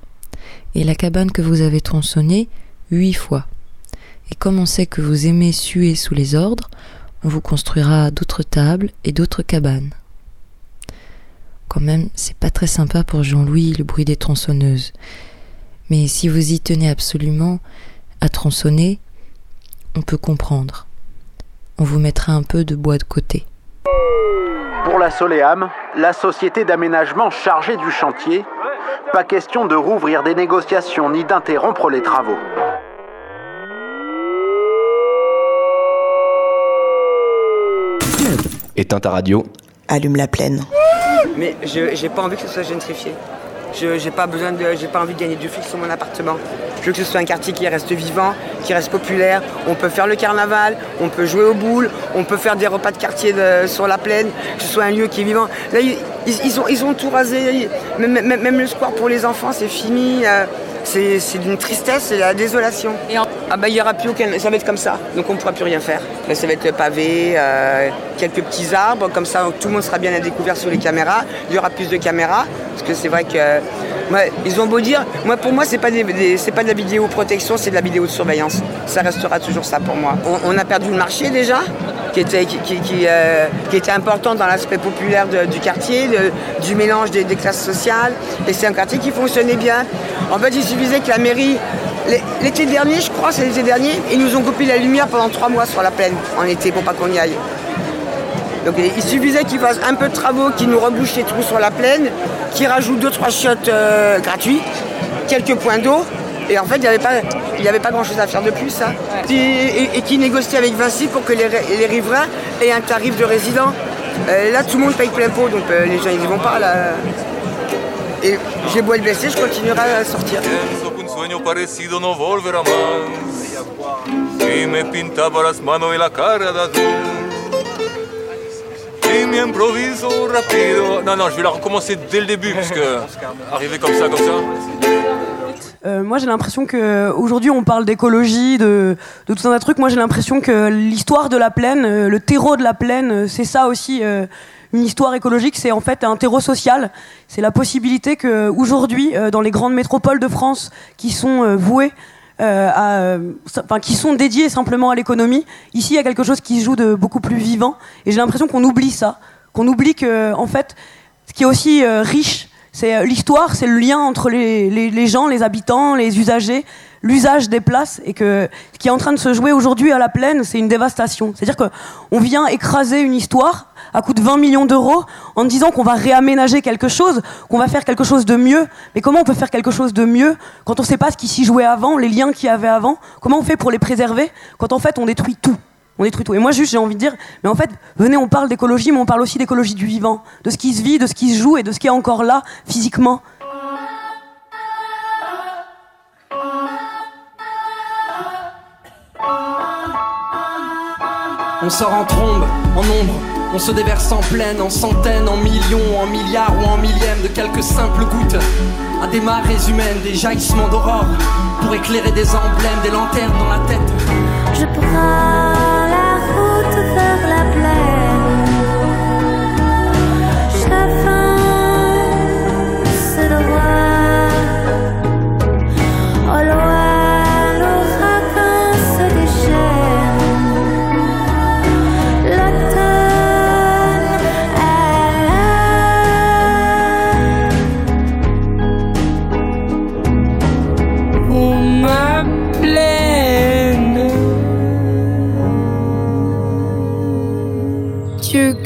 et la cabane que vous avez tronçonnée huit fois. Et comme on sait que vous aimez suer sous les ordres, on vous construira d'autres tables et d'autres cabanes. Quand même, c'est pas très sympa pour Jean-Louis le bruit des tronçonneuses. Mais si vous y tenez absolument à tronçonner, on peut comprendre. On vous mettra un peu de bois de côté. Pour la Soléam, la société d'aménagement chargée du chantier, pas question de rouvrir des négociations ni d'interrompre les travaux. Éteins ta radio. Allume la plaine. Mais je j'ai pas envie que ce soit gentrifié. Je j'ai pas besoin de j'ai pas envie de gagner du fric sur mon appartement. Je veux que ce soit un quartier qui reste vivant, qui reste populaire. On peut faire le carnaval, on peut jouer aux boules, on peut faire des repas de quartier de- sur la plaine, que ce soit un lieu qui est vivant. Là, ils, ont, ils ont tout rasé. Même, même- même le square pour les enfants, c'est fini. euh, c'est d'une tristesse, c'est de la désolation. Ah bah il y aura plus aucun, ça va être comme ça, donc on ne pourra plus rien faire. Ça va être pavé, euh, quelques petits arbres, comme ça tout le monde sera bien à découvert sur les caméras. Il y aura plus de caméras, parce que c'est vrai que ils ont beau dire, moi pour moi c'est pas pas de la vidéo protection, c'est de la vidéo de surveillance. Ça restera toujours ça pour moi. On, a perdu le marché déjà, qui était, euh, important dans l'aspect populaire du quartier, du mélange des, des classes sociales. Et c'est un quartier qui fonctionnait bien. En fait, il suffisait que la mairie, l'é- l'été dernier, je crois, c'est l'été dernier, ils nous ont coupé la lumière pendant trois mois sur la plaine en été pour pas qu'on y aille. Donc il suffisait qu'ils fassent un peu de travaux, qu'ils nous rebouchent les trous sur la plaine, qu'ils rajoutent deux trois shots euh, gratuits, quelques points d'eau. Et en fait, il n'y avait pas, il y avait pas grand-chose à faire de plus. hein. Et, et- et qui négociait avec Vinci pour que les, les riverains aient un tarif de résident. Euh, là, tout le monde paye plein pot, donc euh, les gens ils y vont pas. Là. Et j'ai beau être blessé, je continuerai à sortir. Mi improviso rapido. Non, non, je vais la recommencer dès le début, parce que *laughs* arriver comme ça, comme ça. Euh, moi, j'ai l'impression que aujourd'hui, on parle d'écologie, de, de tout un tas de trucs. Moi, j'ai l'impression que l'histoire de la plaine, euh, le terreau de la plaine, euh, c'est ça aussi. euh, une histoire écologique, c'est en fait un terreau social. C'est la possibilité que aujourd'hui, euh, dans les grandes métropoles de France, qui sont euh, vouées à, euh, enfin, qui sont dédiées simplement à l'économie. Ici, il y a quelque chose qui se joue de beaucoup plus vivant, et j'ai l'impression qu'on oublie ça, qu'on oublie que, en fait, ce qui est aussi euh, riche, c'est euh, l'histoire, c'est le lien entre les- les gens, les habitants, les usagers, l'usage des places, et que ce qui est en train de se jouer aujourd'hui à la plaine, c'est une dévastation. C'est-à-dire qu'on vient écraser une histoire à coût de 20 millions d'euros en disant qu'on va réaménager quelque chose, qu'on va faire quelque chose de mieux. Mais comment on peut faire quelque chose de mieux quand on ne sait pas ce qui s'y jouait avant, les liens qu'il y avait avant? Comment on fait pour les préserver quand en fait on détruit tout? On détruit tout. Et moi, juste, j'ai envie de dire, mais en fait, venez, on parle d'écologie, mais on parle aussi d'écologie du vivant, de ce qui se vit, de ce qui se joue et de ce qui est encore là, physiquement. On sort en trombe, en ombre, on se déverse en pleine, en centaines, en millions, en milliards ou en millièmes de quelques simples gouttes. À des marées humaines, des jaillissements d'aurore, pour éclairer des emblèmes, des lanternes dans la tête. Je prends la route vers la plaine.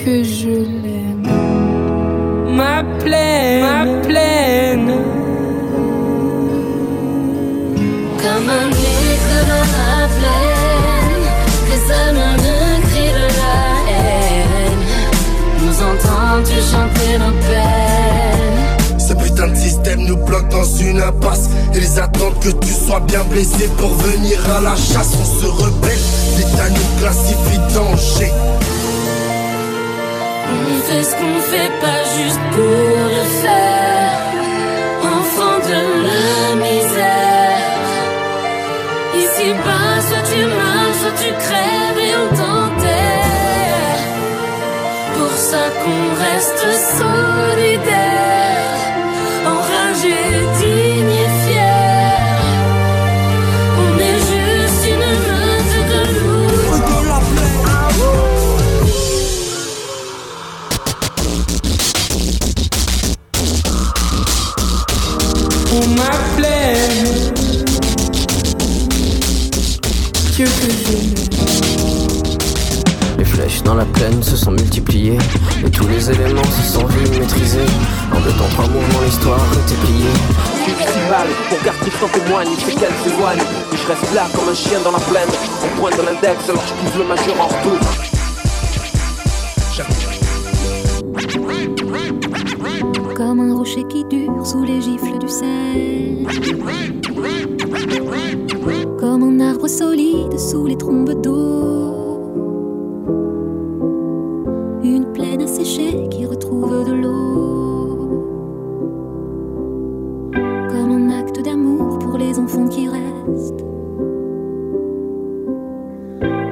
Que je l'aime. Ma plaine, ma plaine. Comme un nègre dans la plaine, résonne un cri de la haine. Nous entends-tu chanter nos peines? Ce putain de système nous bloque dans une impasse. Ils attendent que tu sois bien blessé pour venir à la chasse. On se rebelle, l'État nous classifie danger. On fait ce qu'on fait pas juste pour le faire. Enfant de la misère. Ici bas, soit tu meurs, soit tu crèves et on t'enterre. Pour ça qu'on reste solidaire. Dans la plaine se sont multipliées Et tous les éléments se sont vus maîtrisés En deux temps, trois mouvements, l'histoire était pliée. Festival, pour qu'Artif t'en témoigne, c'est qu'elle s'éloigne Et je reste là comme un chien dans la plaine On pointe de l'index alors je pousse le majeur en retour. Comme un rocher qui dure sous les gifles du sel.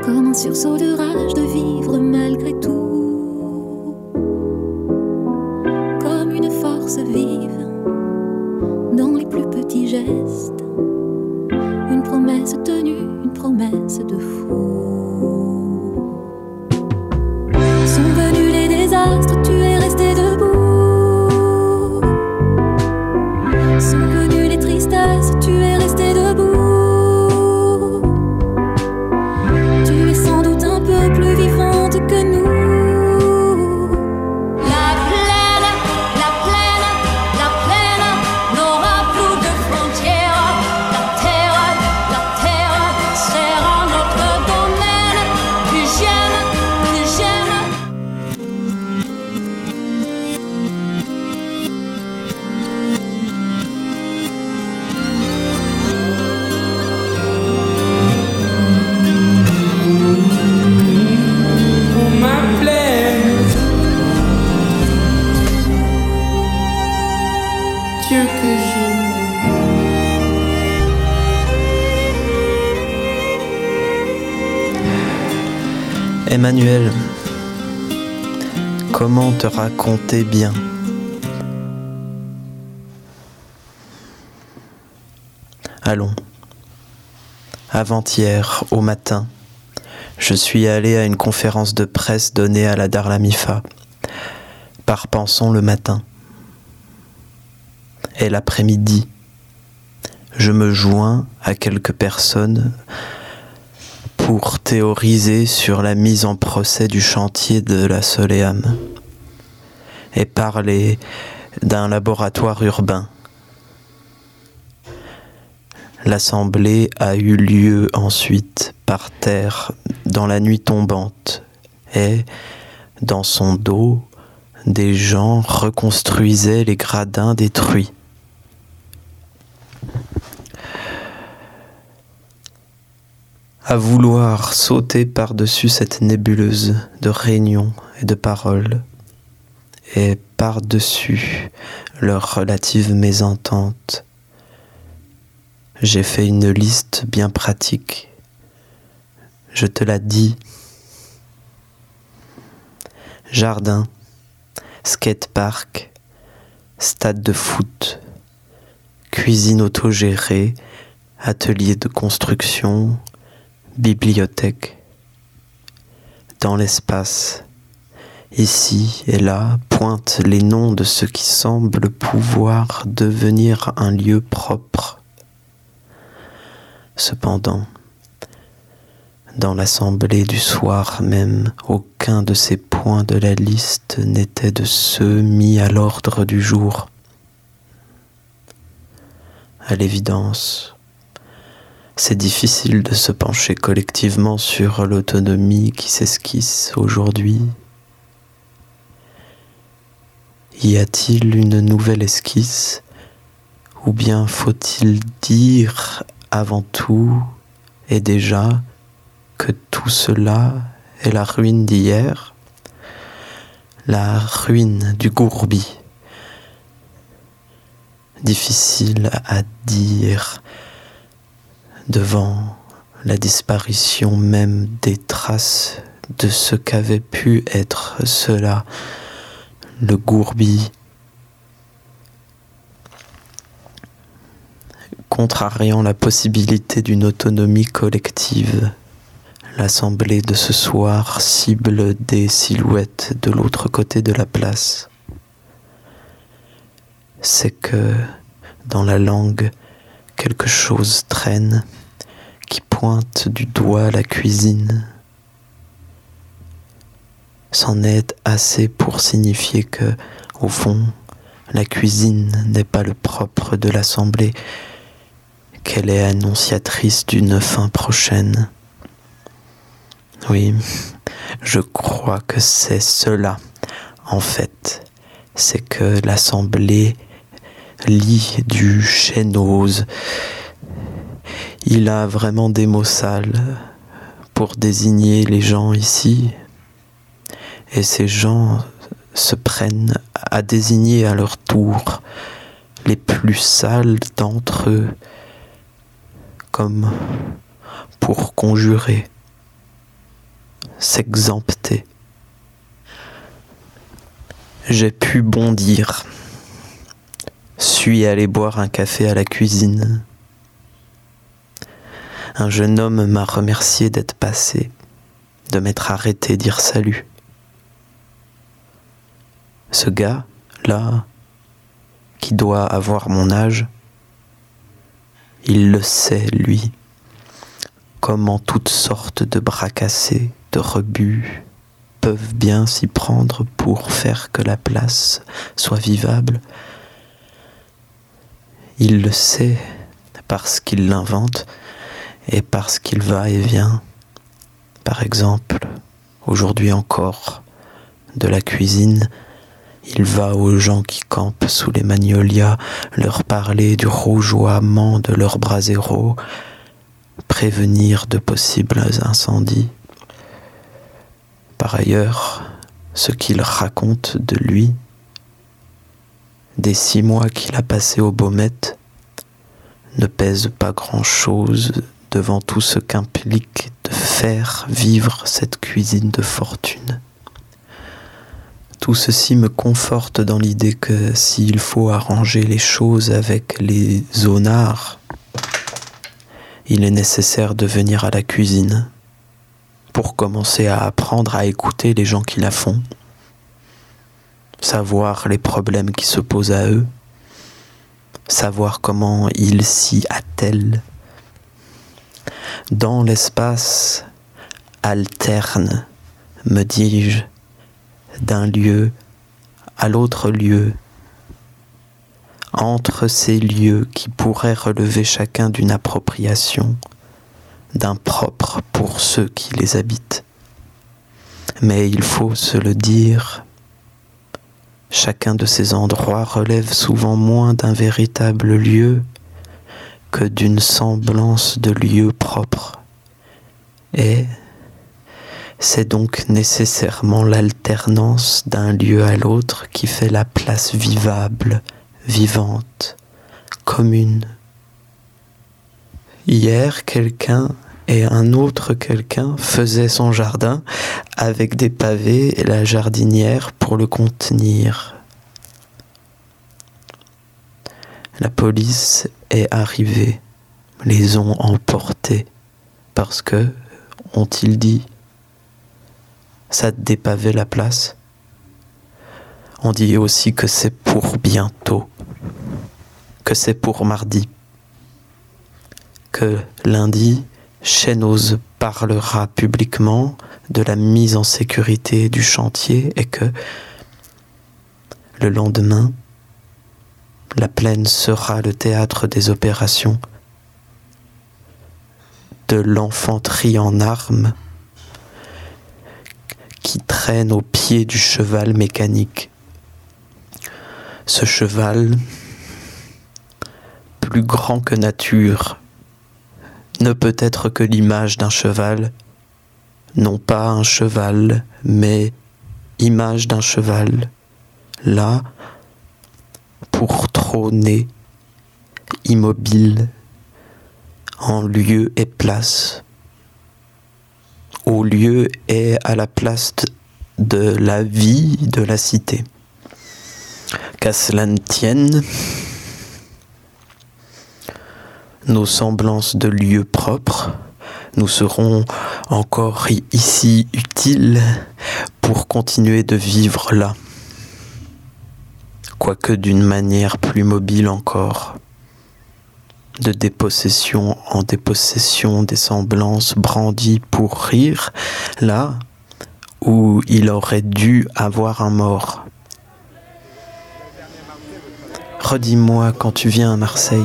Comme un sursaut de rage de vivre malgré tout. Comme une force vive Emmanuel, comment te raconter bien? Allons. Avant-hier, au matin, je suis allé à une conférence de presse donnée à la Darlamifa, par Pensons le matin. Et l'après-midi, je me joins à quelques personnes pour théoriser sur la mise en procès du chantier de la Soleam et parler d'un laboratoire urbain. L'assemblée a eu lieu ensuite par terre dans la nuit tombante et, dans son dos, des gens reconstruisaient les gradins détruits. À vouloir sauter par-dessus cette nébuleuse de réunions et de paroles, et par-dessus leurs relatives mésententes, j'ai fait une liste bien pratique. Je te la dis. Jardin, skatepark, stade de foot, cuisine autogérée, atelier de construction, bibliothèque. Dans l'espace, ici et là, pointent les noms de ce qui semble pouvoir devenir un lieu propre. Cependant, dans l'assemblée du soir même, aucun de ces points point de la liste n'était de ceux mis à l'ordre du jour. À l'évidence, c'est difficile de se pencher collectivement sur l'autonomie qui s'esquisse aujourd'hui. Y a-t-il une nouvelle esquisse? Ou bien faut-il dire avant tout et déjà que tout cela est la ruine d'hier, la ruine du gourbi. Difficile à dire devant la disparition même des traces de ce qu'avait pu être cela, le gourbi contrariant la possibilité d'une autonomie collective. L'assemblée de ce soir cible des silhouettes de l'autre côté de la place. C'est que dans la langue, quelque chose traîne qui pointe du doigt la cuisine. C'en est assez pour signifier que, au fond, la cuisine n'est pas le propre de l'assemblée, qu'elle est annonciatrice d'une fin prochaine. Oui, je crois que c'est cela, en fait. C'est que l'Assemblée lit du chênose. Il a vraiment des mots sales pour désigner les gens ici. Et ces gens se prennent à désigner à leur tour les plus sales d'entre eux comme pour conjurer, s'exempter. J'ai pu bondir, suis allé boire un café à la cuisine. Un jeune homme m'a remercié d'être passé, de m'être arrêté dire salut. Ce gars, là, qui doit avoir mon âge, il le sait, lui, comment toutes sortes de bras cassés, de rebuts, peuvent bien s'y prendre pour faire que la place soit vivable. Il le sait parce qu'il l'invente et parce qu'il va et vient. Par exemple, aujourd'hui encore, de la cuisine il va aux gens qui campent sous les magnolias leur parler du rougeoiement de leurs braséros, prévenir de possibles incendies. Par ailleurs, ce qu'il raconte de lui, des six mois qu'il a passés au Baumette, ne pèse pas grand-chose devant tout ce qu'implique de faire vivre cette cuisine de fortune. Tout ceci me conforte dans l'idée que s'il faut arranger les choses avec les zonards, il est nécessaire de venir à la cuisine pour commencer à apprendre à écouter les gens qui la font, savoir les problèmes qui se posent à eux, savoir comment ils s'y attellent. Dans l'espace alterne, me dis-je, d'un lieu à l'autre lieu, entre ces lieux qui pourraient relever chacun d'une appropriation, d'un propre pour ceux qui les habitent. Mais il faut se le dire, chacun de ces endroits relève souvent moins d'un véritable lieu que d'une semblance de lieu propre. Et c'est donc nécessairement l'alternance d'un lieu à l'autre qui fait la place vivable, vivante, commune. Hier, quelqu'un et un autre quelqu'un faisaient son jardin avec des pavés et la jardinière pour le contenir. La police est arrivée, les ont emportés. Parce que, ont-ils dit, ça dépavait la place? On dit aussi que c'est pour bientôt, que c'est pour mardi, que lundi, Chénose parlera publiquement de la mise en sécurité du chantier est que le lendemain, la plaine sera le théâtre des opérations. De l'infanterie en armes qui traîne au pied du cheval mécanique. Ce cheval, plus grand que nature, ne peut être que l'image d'un cheval, non pas un cheval, mais image d'un cheval, là, pour trôner, immobile, en lieu et place, au lieu et à la place de la vie de la cité. Qu'à cela ne tienne, nos semblances de lieux propres nous seront encore ici utiles pour continuer de vivre là, quoique d'une manière plus mobile encore, de dépossession en dépossession des semblances brandies pour rire, là où il aurait dû avoir un mort. Redis-moi quand tu viens à Marseille.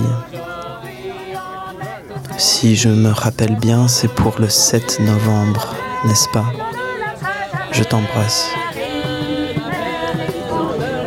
Si je me rappelle bien, c'est pour le 7 novembre, n'est-ce pas? Je t'embrasse.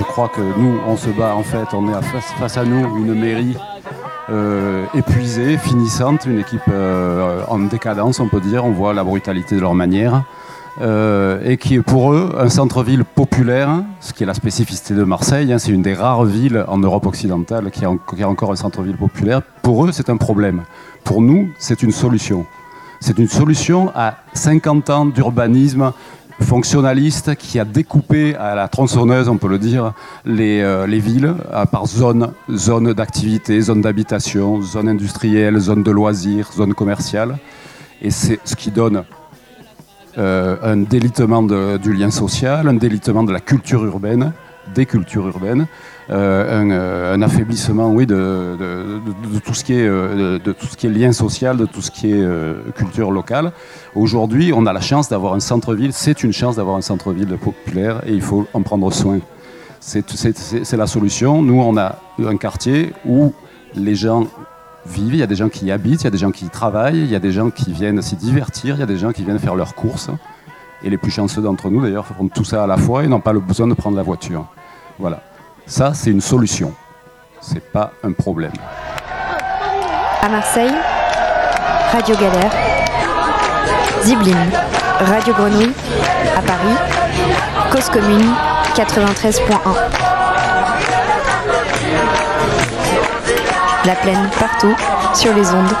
je crois que nous, on se bat, en fait, on est face, à nous une mairie euh, épuisée, finissante, une équipe euh, en décadence, on peut dire. On voit la brutalité de leur manière. Euh, et qui est pour eux un centre-ville populaire, ce qui est la spécificité de Marseille. hein. c'est une des rares villes en Europe occidentale qui a, qui a encore un centre-ville populaire. Pour eux, c'est un problème. Pour nous, c'est une solution. C'est une solution à 50 ans d'urbanisme fonctionnaliste qui a découpé à la tronçonneuse, on peut le dire, les, euh, les villes par zone, zone d'activité, zone d'habitation, zone industrielle, zone de loisirs, zone commerciale. Et c'est ce qui donne euh, un délitement du lien social, un délitement de la culture urbaine, des cultures urbaines, un, euh, un affaiblissement, oui, de, tout ce qui est, euh, lien social, de tout ce qui est euh, culture locale. Aujourd'hui, on a la chance d'avoir un centre-ville. C'est une chance d'avoir un centre-ville populaire et il faut en prendre soin. C'est la solution. Nous, on a un quartier où les gens vivent, il y a des gens qui y habitent, il y a des gens qui y travaillent, il y a des gens qui viennent s'y divertir, il y a des gens qui viennent faire leurs courses. Et les plus chanceux d'entre nous, d'ailleurs, font tout ça à la fois et n'ont pas le besoin de prendre la voiture. Voilà. Ça, c'est une solution. C'est pas un problème. À Marseille, Radio Galère. Zibline, Radio Grenouille. À Paris, Cause Commune 93.1. La plaine partout sur les ondes